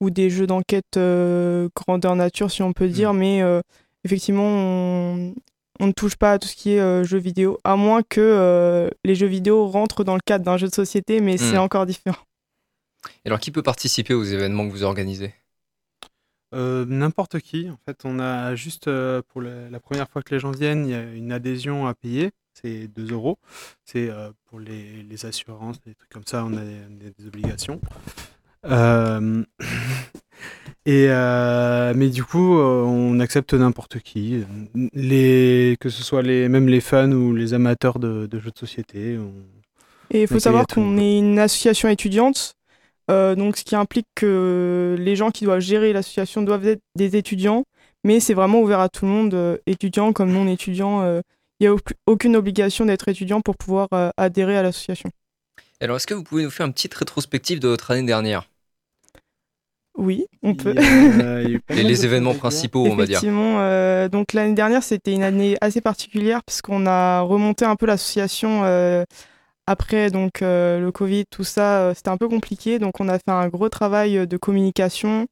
ou des jeux d'enquête euh, grandeur nature, si on peut dire. Mais euh, effectivement, on, on ne touche pas à tout ce qui est euh, jeux vidéo, à moins que euh, les jeux vidéo rentrent dans le cadre d'un jeu de société, mais c'est Mm. encore différent. Et alors, qui peut participer aux événements que vous organisez? Euh, N'importe qui. En fait, on a juste euh, pour la, la première fois que les gens viennent, il y a une adhésion à payer. C'est 2 euros. C'est euh, pour les, les assurances, des trucs comme ça, on a des, on a des obligations. Euh, et euh, mais du coup, euh, on accepte n'importe qui, les, que ce soit les, même les fans ou les amateurs de, de jeux de société. on- Et il faut savoir qu'on est une association étudiante, euh, donc ce qui implique que les gens qui doivent gérer l'association doivent être des étudiants, mais c'est vraiment ouvert à tout le monde, euh, étudiants comme non étudiants. euh, Il n'y a au- aucune obligation d'être étudiant pour pouvoir euh, adhérer à l'association. Alors, est-ce que vous pouvez nous faire une petite rétrospective de votre année dernière? Oui, on peut. Et mal les événements principaux, on va dire. Effectivement, euh, donc l'année dernière, c'était une année assez particulière puisqu'on a remonté un peu l'association euh, après donc euh, le Covid, tout ça, euh, c'était un peu compliqué. Donc on a fait un gros travail de communication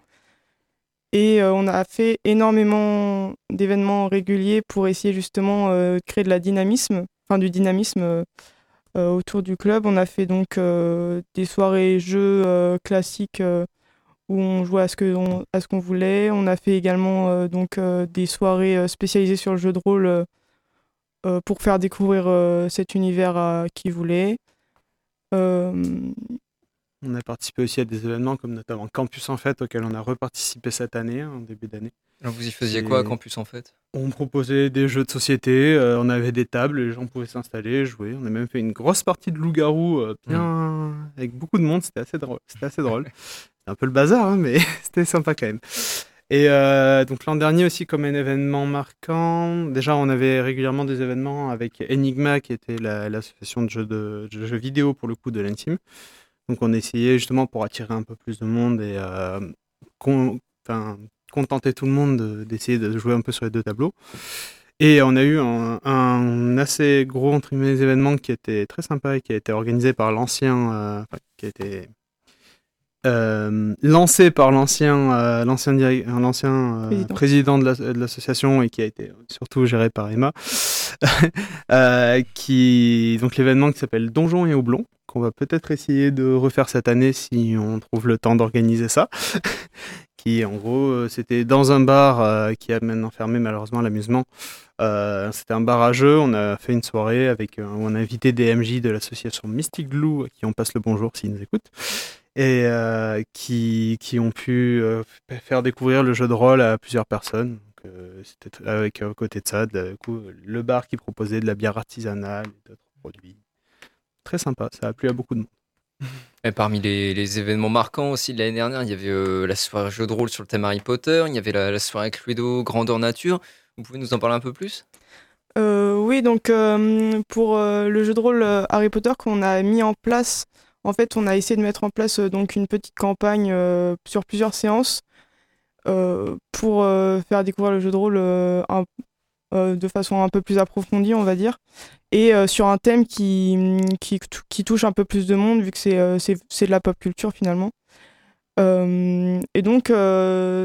et euh, on a fait énormément d'événements réguliers pour essayer justement euh, de créer de la dynamisme, enfin du dynamisme euh, euh, autour du club. On a fait donc euh, des soirées jeux euh, classiques. Où on jouait à ce qu'on voulait. On a fait également euh, donc euh, des soirées euh, spécialisées sur le jeu de rôle pour faire découvrir euh, cet univers à qui voulait. Euh, On a participé aussi à des événements comme notamment Campus en Fête, auquel on a reparticipé cette année, en début d'année. Alors vous y faisiez Et- quoi à campus en fait? On proposait des jeux de société, euh, on avait des tables, les gens pouvaient s'installer, jouer. On a même fait une grosse partie de loup-garou, euh, bien avec beaucoup de monde, c'était assez drôle. C'était assez drôle. Un peu le bazar, hein, mais c'était sympa quand même. Et euh, donc l'an dernier aussi, comme un événement marquant, déjà on avait régulièrement des événements avec Enigma, qui était la- l'association de, jeux de, jeux vidéo pour le coup de l'intime. Donc on essayait justement pour attirer un peu plus de monde et euh, contenter tout le monde de- d'essayer de, jouer un peu sur les deux tableaux. Et on a eu un, assez gros entre guillemets, événement qui était très sympa et qui a été organisé par l'ancien, euh, euh, lancé par l'ancien euh, l'ancien l'ancien euh, Président. président de la- de l'association et qui a été surtout géré par Emma qui donc l'événement qui s'appelle Donjon et Houblon qu'on va peut-être essayer de refaire cette année si on trouve le temps d'organiser ça qui en gros c'était dans un bar qui a maintenant fermé malheureusement l'amusement. C'était un bar à jeux. On a fait une soirée avec où on a invité des MJ de l'association Mystic Blue à qui on passe le bonjour s'ils nous écoutent et euh, qui, qui ont pu euh, faire découvrir le jeu de rôle à plusieurs personnes. Donc, euh, C'était avec euh, à côté de ça, de- du coup, le bar qui proposait de la bière artisanale et d'autres produits. Très sympa, ça a plu à beaucoup de monde. Et parmi les, les événements marquants aussi de l'année dernière, il y avait euh, la soirée jeu de rôle sur le thème Harry Potter, il y avait la, la soirée Cluedo Grandeur Nature. Vous pouvez nous en parler un peu plus? Euh, oui, donc euh, pour euh, le jeu de rôle Harry Potter qu'on a mis en place, en fait, on a essayé de mettre en place euh, donc une petite campagne euh, sur plusieurs séances euh, pour faire découvrir le jeu de rôle de façon un peu plus approfondie, on va dire, et sur un thème qui, qui, tou- qui touche un peu plus de monde vu que c'est de la pop culture finalement. Et donc,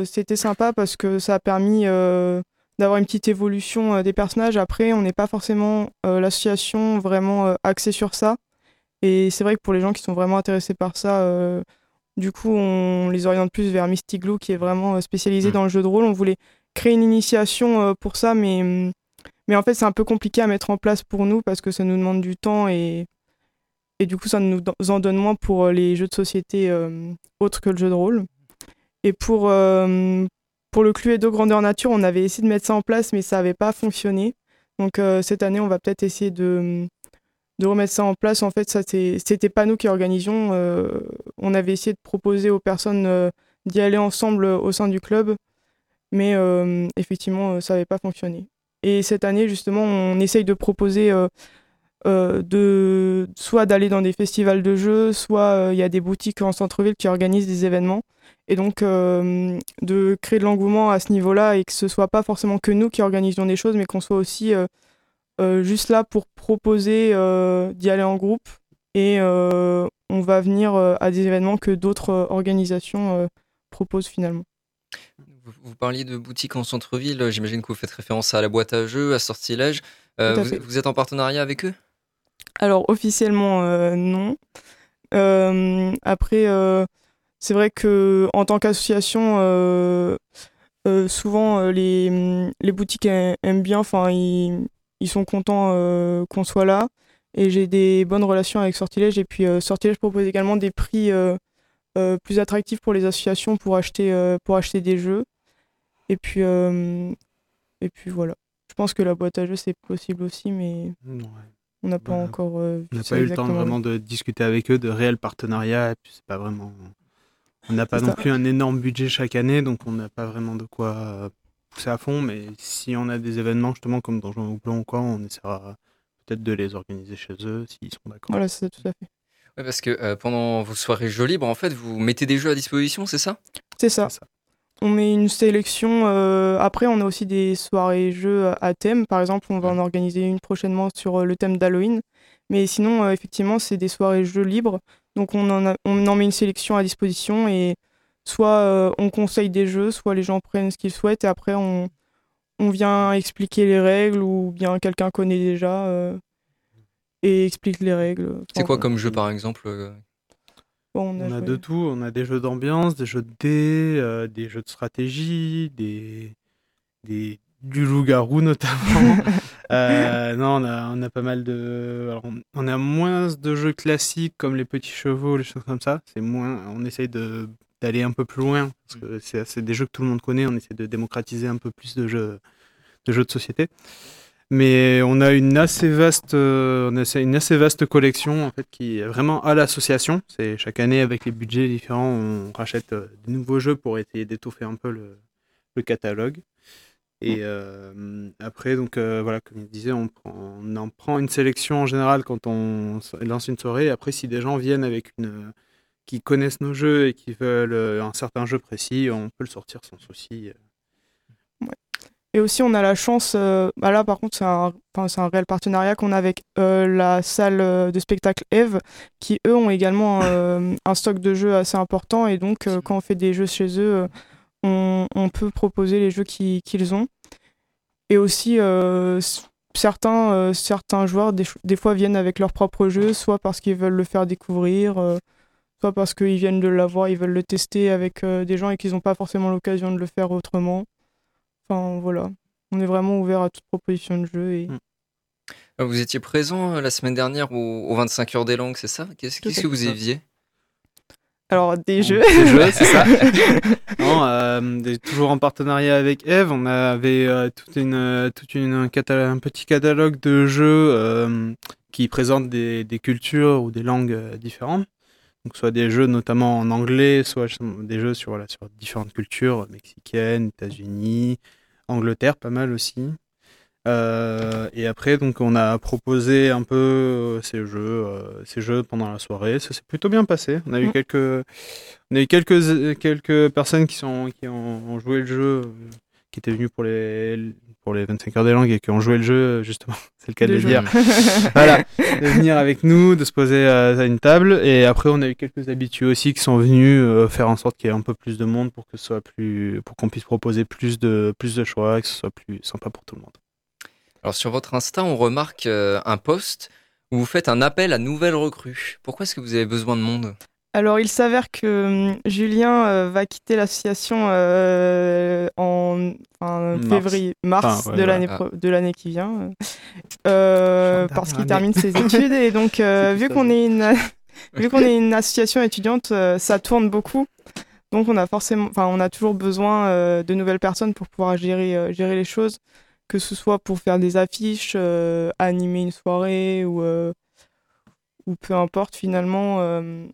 c'était sympa parce que ça a permis d'avoir une petite évolution des personnages. Après, on n'est pas forcément l'association vraiment axée sur ça. Et c'est vrai que pour les gens qui sont vraiment intéressés par ça, euh, du coup, on les oriente plus vers Mystic Glue qui est vraiment euh, spécialisé Mm. dans le jeu de rôle. On voulait créer une initiation euh, pour ça, mais, hum, mais en fait, c'est un peu compliqué à mettre en place pour nous parce que ça nous demande du temps et, et du coup, ça nous en donne moins pour les jeux de société euh, autres que le jeu de rôle. Et pour, euh, pour le Cluedo Grandeur Nature, on avait essayé de mettre ça en place, mais ça n'avait pas fonctionné. Donc euh, cette année, on va peut-être essayer de, de remettre ça en place. En fait, ça c'était pas nous qui organisions. euh, on avait essayé de proposer aux personnes euh, d'y aller ensemble euh, au sein du club, mais effectivement, ça n'avait pas fonctionné. Et cette année, justement, on essaye de proposer de soit d'aller dans des festivals de jeux, soit il y a des boutiques en centre-ville qui organisent des événements. Et donc, de créer de l'engouement à ce niveau-là et que ce soit pas forcément que nous qui organisions des choses, mais qu'on soit aussi juste là pour proposer euh, d'y aller en groupe. Et euh, on va venir euh, à des événements que d'autres euh, organisations euh, proposent finalement. Vous, parliez de boutiques en centre-ville, j'imagine que vous faites référence à la boîte à jeux, à Sortilège. Euh, à vous, êtes en partenariat avec eux? Alors officiellement euh, non. Euh, après, euh, c'est vrai que en tant qu'association, euh, euh, souvent euh, les, les boutiques aiment bien, enfin ils, ils sont contents euh, qu'on soit là. Et j'ai des bonnes relations avec Sortilège. Et puis euh, Sortilège propose également des prix euh, plus attractifs pour les associations pour acheter, pour acheter des jeux. Et puis, et puis voilà. Je pense que la boîte à jeux c'est possible aussi, mais Ouais. on n'a pas Voilà. encore euh, On n'a pas eu le temps vraiment de discuter avec eux de réels partenariats. Et puis c'est pas vraiment. On n'a pas non ça. plus un énorme budget chaque année, donc on n'a pas vraiment de quoi pousser à fond. Mais si on a des événements justement comme Donjon ou Blanc ou quoi, on essaiera peut-être de les organiser chez eux s'ils sont d'accord. Voilà, c'est tout à fait. Ouais, parce que euh, pendant vos soirées jeux libres, en fait, vous mettez des jeux à disposition, c'est ça? C'est ça. On met une sélection. euh, Après, on a aussi des soirées jeux à thème. Par exemple, on va en organiser une prochainement sur euh, le thème d'Halloween. Mais sinon, euh, effectivement, c'est des soirées jeux libres. Donc, on en, a- on en met une sélection à disposition et soit euh, on conseille des jeux, soit les gens prennent ce qu'ils souhaitent et après, on, on vient expliquer les règles ou bien quelqu'un connaît déjà euh, et explique les règles. C'est quoi comme jeu, par exemple euh bon, on a On a joué- de tout, on a des jeux d'ambiance, des jeux de dés, euh, des jeux de stratégie, des, des du loup-garou notamment. Euh, non, on a, on a pas mal de. alors, on- on a moins de jeux classiques comme les petits chevaux, les choses comme ça. C'est moins. On essaye de d'aller un peu plus loin. Parce que c'est des jeux que tout le monde connaît. On essaie de démocratiser un peu plus de jeux de, jeux de société. Mais on a une assez vaste, euh, on a une assez vaste collection en fait qui est vraiment à l'association. C'est chaque année avec les budgets différents, on rachète euh, des nouveaux jeux pour essayer d'étoffer un peu le, le catalogue. Et euh, après, donc euh, voilà, comme il disait, on, on en prend une sélection en général quand on lance une soirée. Après, si des gens viennent avec une, qui connaissent nos jeux et qui veulent euh, un certain jeu précis, on peut le sortir sans souci. Et aussi, on a la chance, euh, bah là par contre, c'est un, réel partenariat qu'on a avec euh, la salle euh, de spectacle Eve, qui eux ont également euh, un stock de jeux assez important. Et donc, euh, quand on fait des jeux chez eux, euh, on, peut proposer les jeux qui- qu'ils ont. Et aussi, euh, certains, euh, joueurs, des, des fois, viennent avec leur propre jeu, soit parce qu'ils veulent le faire découvrir, parce qu'ils viennent de l'avoir, ils veulent le tester avec euh, des gens et qu'ils n'ont pas forcément l'occasion de le faire autrement. Enfin, voilà. On est vraiment ouvert à toute proposition de jeu. Et... Euh, Vous étiez présent euh, la semaine dernière au, au 25 heures des langues, c'est ça? Qu'est-ce que vous y faisiez Alors, des jeux. Des jeux, c'est ça. non, euh, des- toujours en partenariat avec Eve, on avait euh, toute une, toute une cata- un petit catalogue de jeux euh, qui présentent des, des cultures ou des langues différentes. Donc, soit des jeux notamment en anglais, soit des jeux sur, voilà, sur différentes cultures, mexicaines, États-Unis, Angleterre, pas mal aussi. Euh, et après, donc, on a proposé un peu euh, ces jeux, euh, ces jeux pendant la soirée. Ça s'est plutôt bien passé. On a eu Mm. quelques, on a eu quelques, quelques personnes qui, sont, qui ont, ont joué le jeu, qui étaient venues pour les, pour les 25 heures des langues et qui ont joué le jeu, euh, justement. C'est le cas de, De le jouer. dire. voilà, de venir avec nous, de se poser à, à une table. Et après, on a eu quelques habitués aussi qui sont venus euh, faire en sorte qu'il y ait un peu plus de monde pour que ce soit plus, pour qu'on puisse proposer plus de, plus de choix, que ce soit plus sympa pour tout le monde. Alors sur votre Insta, on remarque euh, un post où vous faites un appel à nouvelles recrues. Pourquoi est-ce que vous avez besoin de monde? Alors, il s'avère que hum, Julien euh, va quitter l'association euh, en Mars. février, mars Enfin, ouais, de l'année pro- de l'année qui vient, euh, parce qu'il dernière termine ses études et donc euh, C'est vu tout qu'on est une vu qu'on est une association étudiante, euh, ça tourne beaucoup. Donc on a forcément, enfin on a toujours besoin euh, de nouvelles personnes pour pouvoir gérer euh, gérer les choses, que ce soit pour faire des affiches, euh, animer une soirée ou euh, ou peu importe finalement. euh,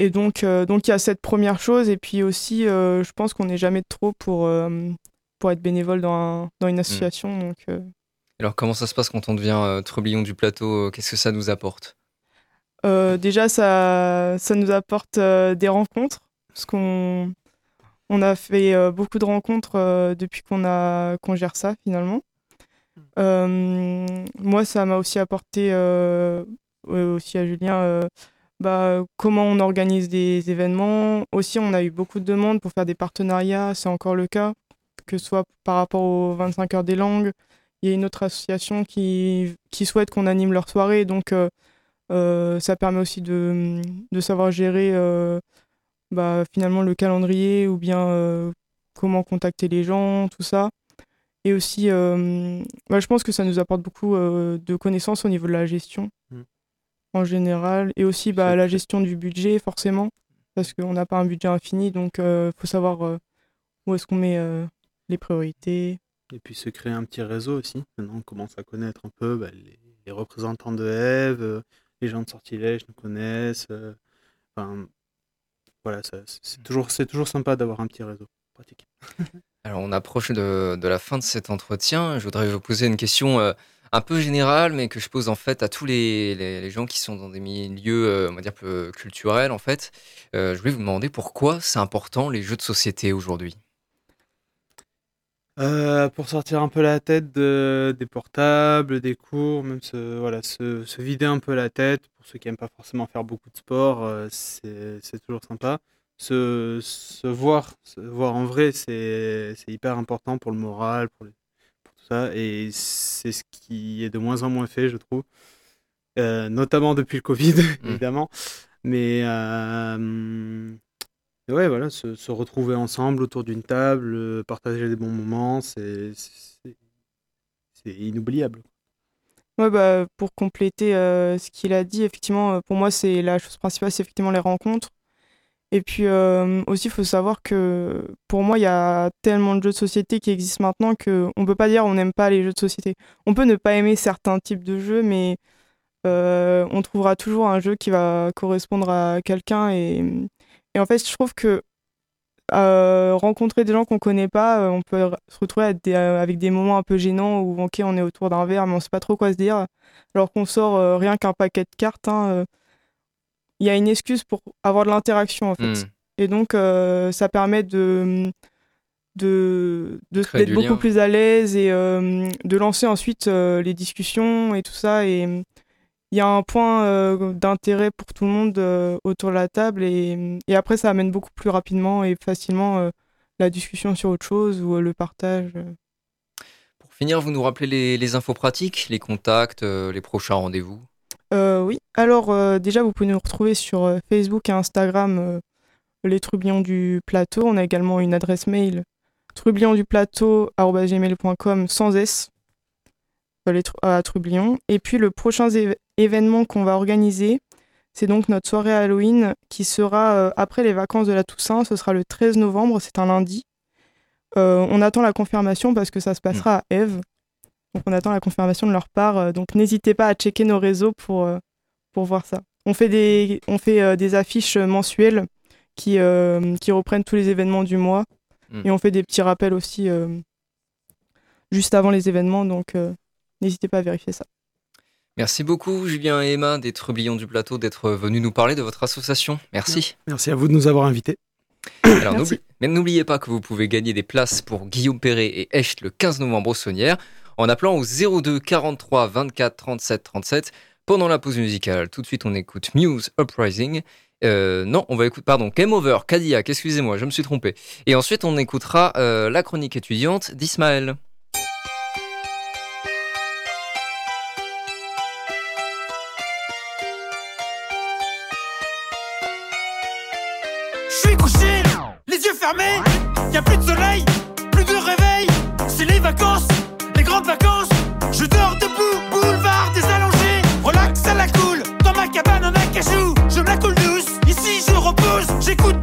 et donc, euh, donc il y a cette première chose. Et puis aussi, euh, je pense qu'on n'est jamais trop pour, euh, pour être bénévole dans, un- dans une association. Donc, euh, Alors comment ça se passe quand on devient euh, trublion du plateau Qu'est-ce que ça nous apporte? Euh, déjà, ça, ça nous apporte euh, des rencontres. Parce qu'on on a fait euh, beaucoup de rencontres euh, depuis qu'on a qu'on gère ça finalement. Euh, moi, ça m'a aussi apporté, euh, aussi à Julien, euh, bah, comment on organise des événements. Aussi, on a eu beaucoup de demandes pour faire des partenariats, c'est encore le cas, que ce soit par rapport aux 25 heures des langues. Il y a une autre association qui, qui souhaite qu'on anime leur soirée, donc euh, euh, ça permet aussi de, savoir gérer euh, bah, finalement le calendrier ou bien euh, comment contacter les gens, tout ça. Et aussi, euh, bah, je pense que ça nous apporte beaucoup euh, de connaissances au niveau de la gestion. En général. Et aussi bah, la gestion du budget, forcément, parce qu'on n'a pas un budget infini, donc il faut savoir euh, où est-ce qu'on met euh, les priorités. Et puis se créer un petit réseau aussi. Maintenant, on commence à connaître un peu bah, les, les représentants de Eve, euh, les gens de Sortilège nous connaissent. euh, Enfin, voilà, c'est toujours, c'est toujours sympa d'avoir un petit réseau. Pratique. Alors on approche de, de la fin de cet entretien. Je voudrais vous poser une question euh, un peu générale, mais que je pose en fait à tous les, gens qui sont dans des milieux, euh, on va dire, peu culturels en fait. Euh, je voulais vous demander pourquoi c'est important les jeux de société aujourd'hui? Euh, pour sortir un peu la tête de- des portables, des cours, même se, voilà, se, vider un peu la tête. Pour ceux qui n'aiment pas forcément faire beaucoup de sport, c'est toujours sympa. Se, voir, voir en vrai, c'est hyper important pour le moral, pour, les- tout ça. Et c'est ce qui est de moins en moins fait, je trouve. Euh, notamment depuis le Covid, évidemment. Mais euh, ouais, voilà, se, se retrouver ensemble autour d'une table, euh, partager des bons moments, c'est inoubliable. Ouais, bah, pour compléter euh, ce qu'il a dit, effectivement, pour moi, c'est la chose principale, c'est effectivement les rencontres. Et puis euh, aussi, il faut savoir que pour moi, il y a tellement de jeux de société qui existent maintenant qu'on ne peut pas dire on n'aime pas les jeux de société. On peut ne pas aimer certains types de jeux, mais euh, on trouvera toujours un jeu qui va correspondre à quelqu'un. Et, en fait, je trouve que euh, rencontrer des gens qu'on connaît pas, on peut se retrouver avec des, moments un peu gênants où on est autour d'un verre mais on sait pas trop quoi se dire, alors qu'on sort rien qu'un paquet de cartes. hein, Il y a une excuse pour avoir de l'interaction en fait. Hmm. Et donc euh, ça permet de d'être beaucoup lien. plus à l'aise et euh, de lancer ensuite euh, les discussions et tout ça et il y a un point d'intérêt pour tout le monde autour de la table et, et après ça amène beaucoup plus rapidement et facilement la discussion sur autre chose ou le partage. Pour finir, vous nous rappelez les, les infos pratiques, les contacts, les prochains rendez-vous? Euh, oui, alors euh, déjà vous pouvez nous retrouver sur euh, Facebook et Instagram les Trublions du Plateau. On a également une adresse mail trublionsduplateau.com sans S à Trublion. Et puis le prochain événement qu'on va organiser, c'est donc notre soirée Halloween qui sera après les vacances de la Toussaint. Ce sera le 13 novembre, c'est un lundi. On attend la confirmation parce que ça se passera à Eve. Donc on attend la confirmation de leur part. euh, donc n'hésitez pas à checker nos réseaux pour, euh, pour voir ça. On fait des, on fait, euh, des affiches mensuelles qui, euh, qui reprennent tous les événements du mois. Mm. Et on fait des petits rappels aussi euh, juste avant les événements. Donc euh, n'hésitez pas à vérifier ça. Merci beaucoup, Julien et Emma, des Trublions du Plateau, d'être venus nous parler de votre association. Merci. Merci à vous de nous avoir invités. Alors, Merci. n'oublie- mais n'oubliez pas que vous pouvez gagner des places pour Guillaume Perret et Echt le 15 novembre au Saunière en appelant au 02 43 24 37 37 pendant la pause musicale. Tout de suite, on écoute Muse Uprising. Euh, non, on va écouter, pardon, Game Over, Cadillac, excusez-moi, je me suis trompé. Et ensuite, on écoutera euh, la chronique étudiante d'Ismaël. Je suis couché, les yeux fermés, y plus de vacances. Je dors debout, boulevard des allongés. Relax à la cool, dans ma cabane en acajou. Je me la coule douce, ici je repose. J'écoute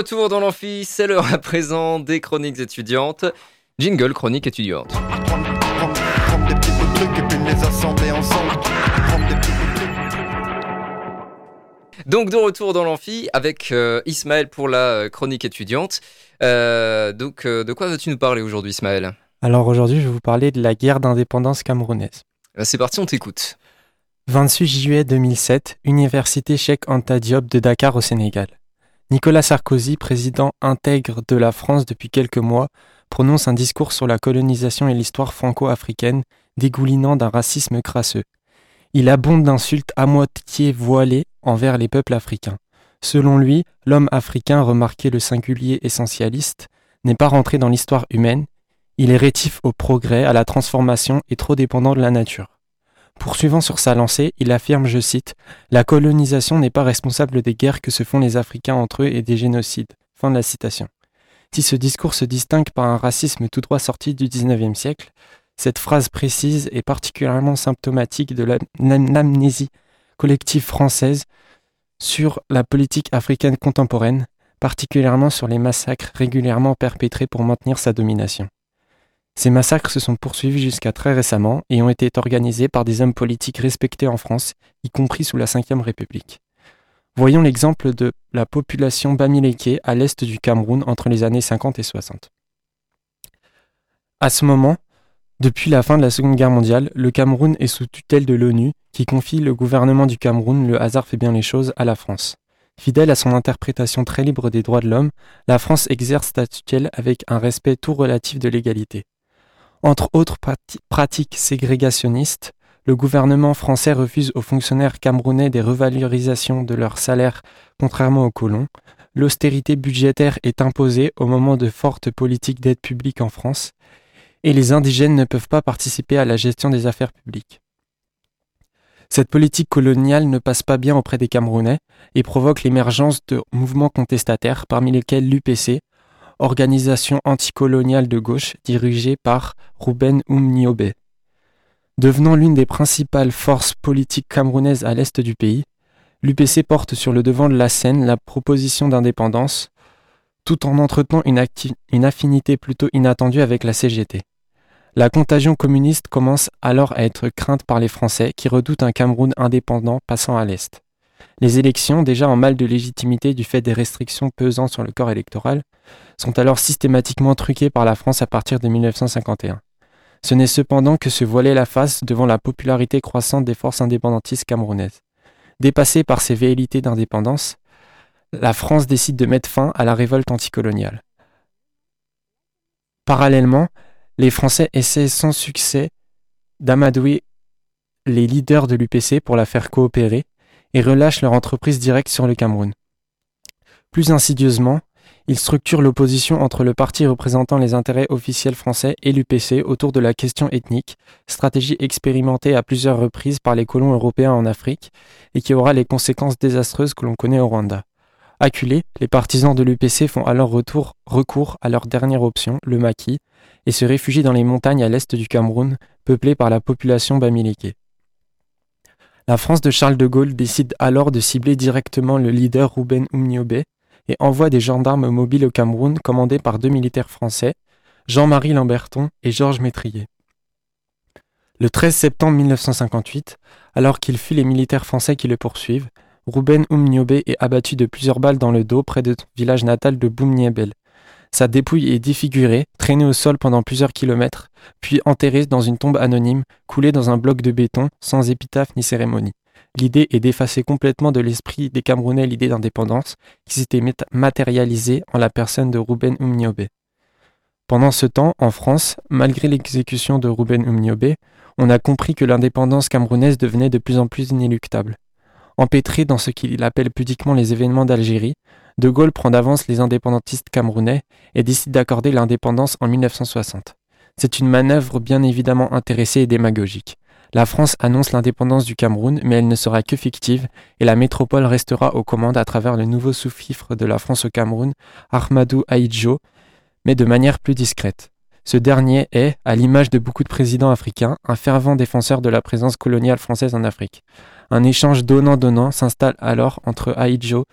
retour dans l'amphi, c'est l'heure à présent des chroniques étudiantes. Jingle chronique étudiante. Donc de retour dans l'amphi avec euh, Ismaël pour la euh, chronique étudiante. Euh, donc euh, de quoi veux-tu nous parler aujourd'hui Ismaël? Alors aujourd'hui, je vais vous parler de la guerre d'indépendance camerounaise. C'est parti, on t'écoute. 28 juillet 2007, Université Cheikh Anta Diop de Dakar au Sénégal. Nicolas Sarkozy, président intègre de la France depuis quelques mois, prononce un discours sur la colonisation et l'histoire franco-africaine, dégoulinant d'un racisme crasseux. Il abonde d'insultes à moitié voilées envers les peuples africains. Selon lui, l'homme africain, remarqué le singulier essentialiste, n'est pas rentré dans l'histoire humaine, il est rétif au progrès, à la transformation et trop dépendant de la nature. Poursuivant sur sa lancée, il affirme, je cite, La colonisation n'est pas responsable des guerres que se font les Africains entre eux et des génocides. Fin de la citation. Si ce discours se distingue par un racisme tout droit sorti du XIXe siècle, cette phrase précise est particulièrement symptomatique de la- l'amnésie collective française sur la politique africaine contemporaine, particulièrement sur les massacres régulièrement perpétrés pour maintenir sa domination. Ces massacres se sont poursuivis jusqu'à très récemment et ont été organisés par des hommes politiques respectés en France, y compris sous la Ve République. Voyons l'exemple de la population bamileke à l'est du Cameroun entre les années 50 et 60. À ce moment, depuis la fin de la Seconde Guerre mondiale, le Cameroun est sous tutelle de l'ONU qui confie le gouvernement du Cameroun, le hasard fait bien les choses, à la France. Fidèle à son interprétation très libre des droits de l'homme, la France exerce sa tutelle avec un respect tout relatif de l'égalité. Entre autres prati- pratiques ségrégationnistes, le gouvernement français refuse aux fonctionnaires camerounais des revalorisations de leurs salaires contrairement aux colons. L'austérité budgétaire est imposée au moment de fortes politiques d'aide publique en France et les indigènes ne peuvent pas participer à la gestion des affaires publiques. Cette politique coloniale ne passe pas bien auprès des Camerounais et provoque l'émergence de mouvements contestataires parmi lesquels l'UPC, organisation anticoloniale de gauche dirigée par Ruben Umniobé. Devenant l'une des principales forces politiques camerounaises à l'est du pays, l'UPC porte sur le devant de la scène la proposition d'indépendance, tout en entretenant une affinité plutôt inattendue avec la CGT. La contagion communiste commence alors à être crainte par les Français qui redoutent un Cameroun indépendant passant à l'Est. Les élections, déjà en mal de légitimité du fait des restrictions pesant sur le corps électoral, sont alors systématiquement truquées par la France à partir de 1951. Ce n'est cependant que se voiler la face devant la popularité croissante des forces indépendantistes camerounaises. Dépassée par ces velléités d'indépendance, la France décide de mettre fin à la révolte anticoloniale. Parallèlement, les Français essaient sans succès d'amadouer les leaders de l'UPC pour la faire coopérer et relâchent leur entreprise directe sur le Cameroun. Plus insidieusement, ils structurent l'opposition entre le parti représentant les intérêts officiels français et l'UPC autour de la question ethnique, stratégie expérimentée à plusieurs reprises par les colons européens en Afrique et qui aura les conséquences désastreuses que l'on connaît au Rwanda. Acculés, les partisans de l'UPC font alors retour, recours à leur dernière option, le maquis, et se réfugient dans les montagnes à l'est du Cameroun, peuplées par la population bamileke. La France de Charles de Gaulle décide alors de cibler directement le leader Ruben Umniobé et envoie des gendarmes mobiles au Cameroun commandés par deux militaires français, Jean-Marie Lamberton et Georges Métrier. Le 13 septembre 1958, alors qu'il fuit les militaires français qui le poursuivent, Ruben Umniobé est abattu de plusieurs balles dans le dos près de son village natal de Boumniebel. Sa dépouille est défigurée, traînée au sol pendant plusieurs kilomètres, puis enterrée dans une tombe anonyme, coulée dans un bloc de béton, sans épitaphe ni cérémonie. L'idée est d'effacer complètement de l'esprit des Camerounais l'idée d'indépendance, qui s'était mat- matérialisée en la personne de Ruben Umniobé. Pendant ce temps, en France, malgré l'exécution de Ruben Umniobé, on a compris que l'indépendance camerounaise devenait de plus en plus inéluctable. Empêtré dans ce qu'il appelle pudiquement les événements d'Algérie, De Gaulle prend d'avance les indépendantistes camerounais et décide d'accorder l'indépendance en 1960. C'est une manœuvre bien évidemment intéressée et démagogique. La France annonce l'indépendance du Cameroun, mais elle ne sera que fictive, et la métropole restera aux commandes à travers le nouveau sous-fifre de la France au Cameroun, Ahmadou Ahidjo, mais de manière plus discrète. Ce dernier est, à l'image de beaucoup de présidents africains, un fervent défenseur de la présence coloniale française en Afrique. Un échange donnant-donnant s'installe alors entre Aïdjo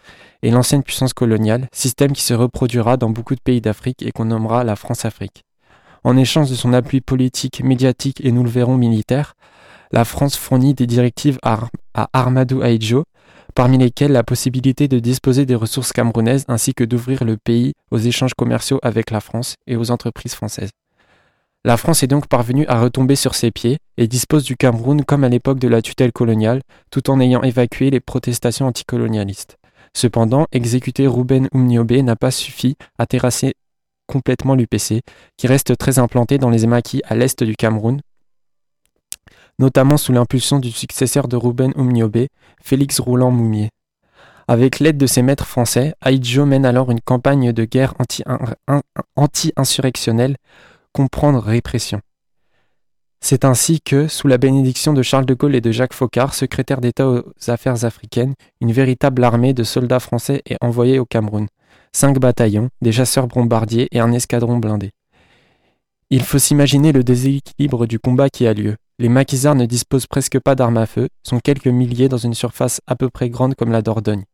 et l'ancienne puissance coloniale, système qui se reproduira dans beaucoup de pays d'Afrique et qu'on nommera la France-Afrique. En échange de son appui politique, médiatique et nous le verrons militaire, la France fournit des directives à, à Armadou Aïdjo, parmi lesquelles la possibilité de disposer des ressources camerounaises ainsi que d'ouvrir le pays aux échanges commerciaux avec la France et aux entreprises françaises. La France est donc parvenue à retomber sur ses pieds et dispose du Cameroun comme à l'époque de la tutelle coloniale, tout en ayant évacué les protestations anticolonialistes. Cependant, exécuter Ruben Umniobé n'a pas suffi à terrasser complètement l'UPC, qui reste très implanté dans les maquis à l'est du Cameroun, notamment sous l'impulsion du successeur de Ruben Umniobé, Félix Roulant Moumier. Avec l'aide de ses maîtres français, Aïdjo mène alors une campagne de guerre anti-insurrectionnelle, comprendre répression. C'est ainsi que, sous la bénédiction de Charles de Gaulle et de Jacques Faucard, secrétaire d'État aux Affaires africaines, une véritable armée de soldats français est envoyée au Cameroun. Cinq bataillons, des chasseurs bombardiers et un escadron blindé. Il faut s'imaginer le déséquilibre du combat qui a lieu. Les maquisards ne disposent presque pas d'armes à feu, sont quelques milliers dans une surface à peu près grande comme la Dordogne.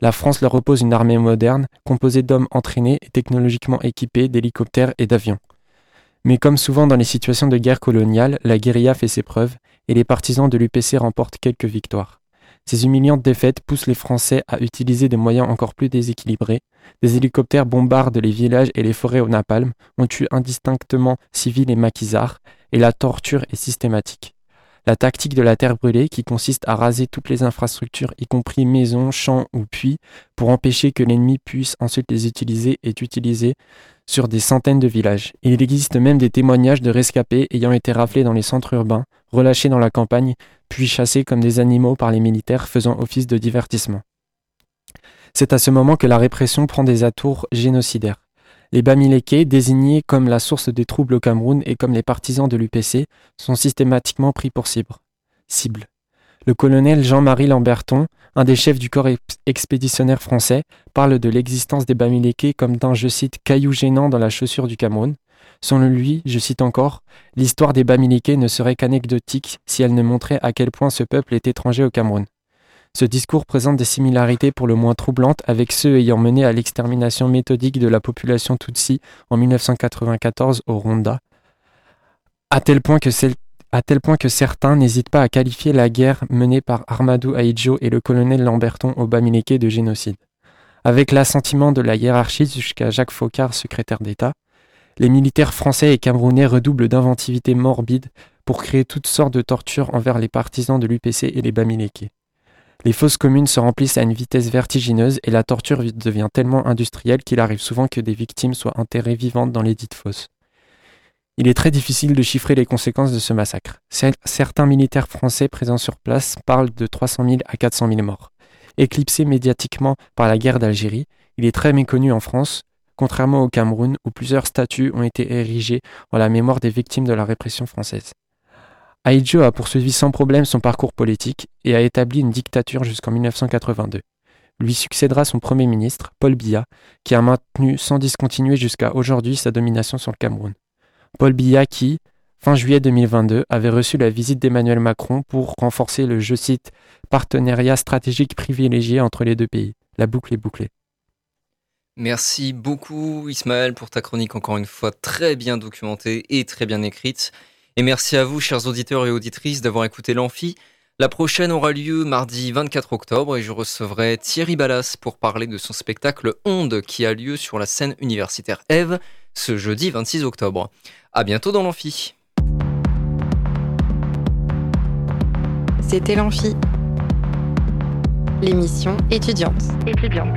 La France leur oppose une armée moderne, composée d'hommes entraînés et technologiquement équipés d'hélicoptères et d'avions. Mais comme souvent dans les situations de guerre coloniale, la guérilla fait ses preuves et les partisans de l'UPC remportent quelques victoires. Ces humiliantes défaites poussent les Français à utiliser des moyens encore plus déséquilibrés. Des hélicoptères bombardent les villages et les forêts au napalm, on tue indistinctement civils et maquisards, et la torture est systématique. La tactique de la terre brûlée, qui consiste à raser toutes les infrastructures, y compris maisons, champs ou puits, pour empêcher que l'ennemi puisse ensuite les utiliser, est utilisée sur des centaines de villages. Il existe même des témoignages de rescapés ayant été raflés dans les centres urbains, relâchés dans la campagne, puis chassés comme des animaux par les militaires faisant office de divertissement. C'est à ce moment que la répression prend des atours génocidaires. Les Bamileke, désignés comme la source des troubles au Cameroun et comme les partisans de l'UPC, sont systématiquement pris pour cible. cible. Le colonel Jean-Marie Lamberton, un des chefs du corps expéditionnaire français, parle de l'existence des Bamileke comme d'un, je cite, caillou gênant dans la chaussure du Cameroun. Selon lui, je cite encore, l'histoire des Bamileke ne serait qu'anecdotique si elle ne montrait à quel point ce peuple est étranger au Cameroun. Ce discours présente des similarités pour le moins troublantes avec ceux ayant mené à l'extermination méthodique de la population Tutsi en 1994 au Rwanda, à tel point que, certains n'hésitent pas à qualifier la guerre menée par Armadou Aïdjo et le colonel Lamberton au Bamileke de génocide. Avec l'assentiment de la hiérarchie jusqu'à Jacques Faucard, secrétaire d'État, les militaires français et camerounais redoublent d'inventivité morbide pour créer toutes sortes de tortures envers les partisans de l'UPC et les Bamileke. Les fosses communes se remplissent à une vitesse vertigineuse et la torture devient tellement industrielle qu'il arrive souvent que des victimes soient enterrées vivantes dans les dites fosses. Il est très difficile de chiffrer les conséquences de ce massacre. Certains militaires français présents sur place parlent de 300 000 à 400 000 morts. Éclipsé médiatiquement par la guerre d'Algérie, il est très méconnu en France, contrairement au Cameroun où plusieurs statues ont été érigées en la mémoire des victimes de la répression française. Aïdjo a poursuivi sans problème son parcours politique et a établi une dictature jusqu'en 1982. Lui succédera son premier ministre, Paul Biya, qui a maintenu sans discontinuer jusqu'à aujourd'hui sa domination sur le Cameroun. Paul Biya qui, fin juillet 2022, avait reçu la visite d'Emmanuel Macron pour renforcer le, je cite, partenariat stratégique privilégié entre les deux pays. La boucle est bouclée. Merci beaucoup Ismaël pour ta chronique encore une fois très bien documentée et très bien écrite. Et merci à vous, chers auditeurs et auditrices, d'avoir écouté l'Amphi. La prochaine aura lieu mardi 24 octobre et je recevrai Thierry Ballas pour parler de son spectacle Onde qui a lieu sur la scène universitaire Eve ce jeudi 26 octobre. À bientôt dans l'Amphi. C'était l'Amphi, l'émission étudiante. Étudiante.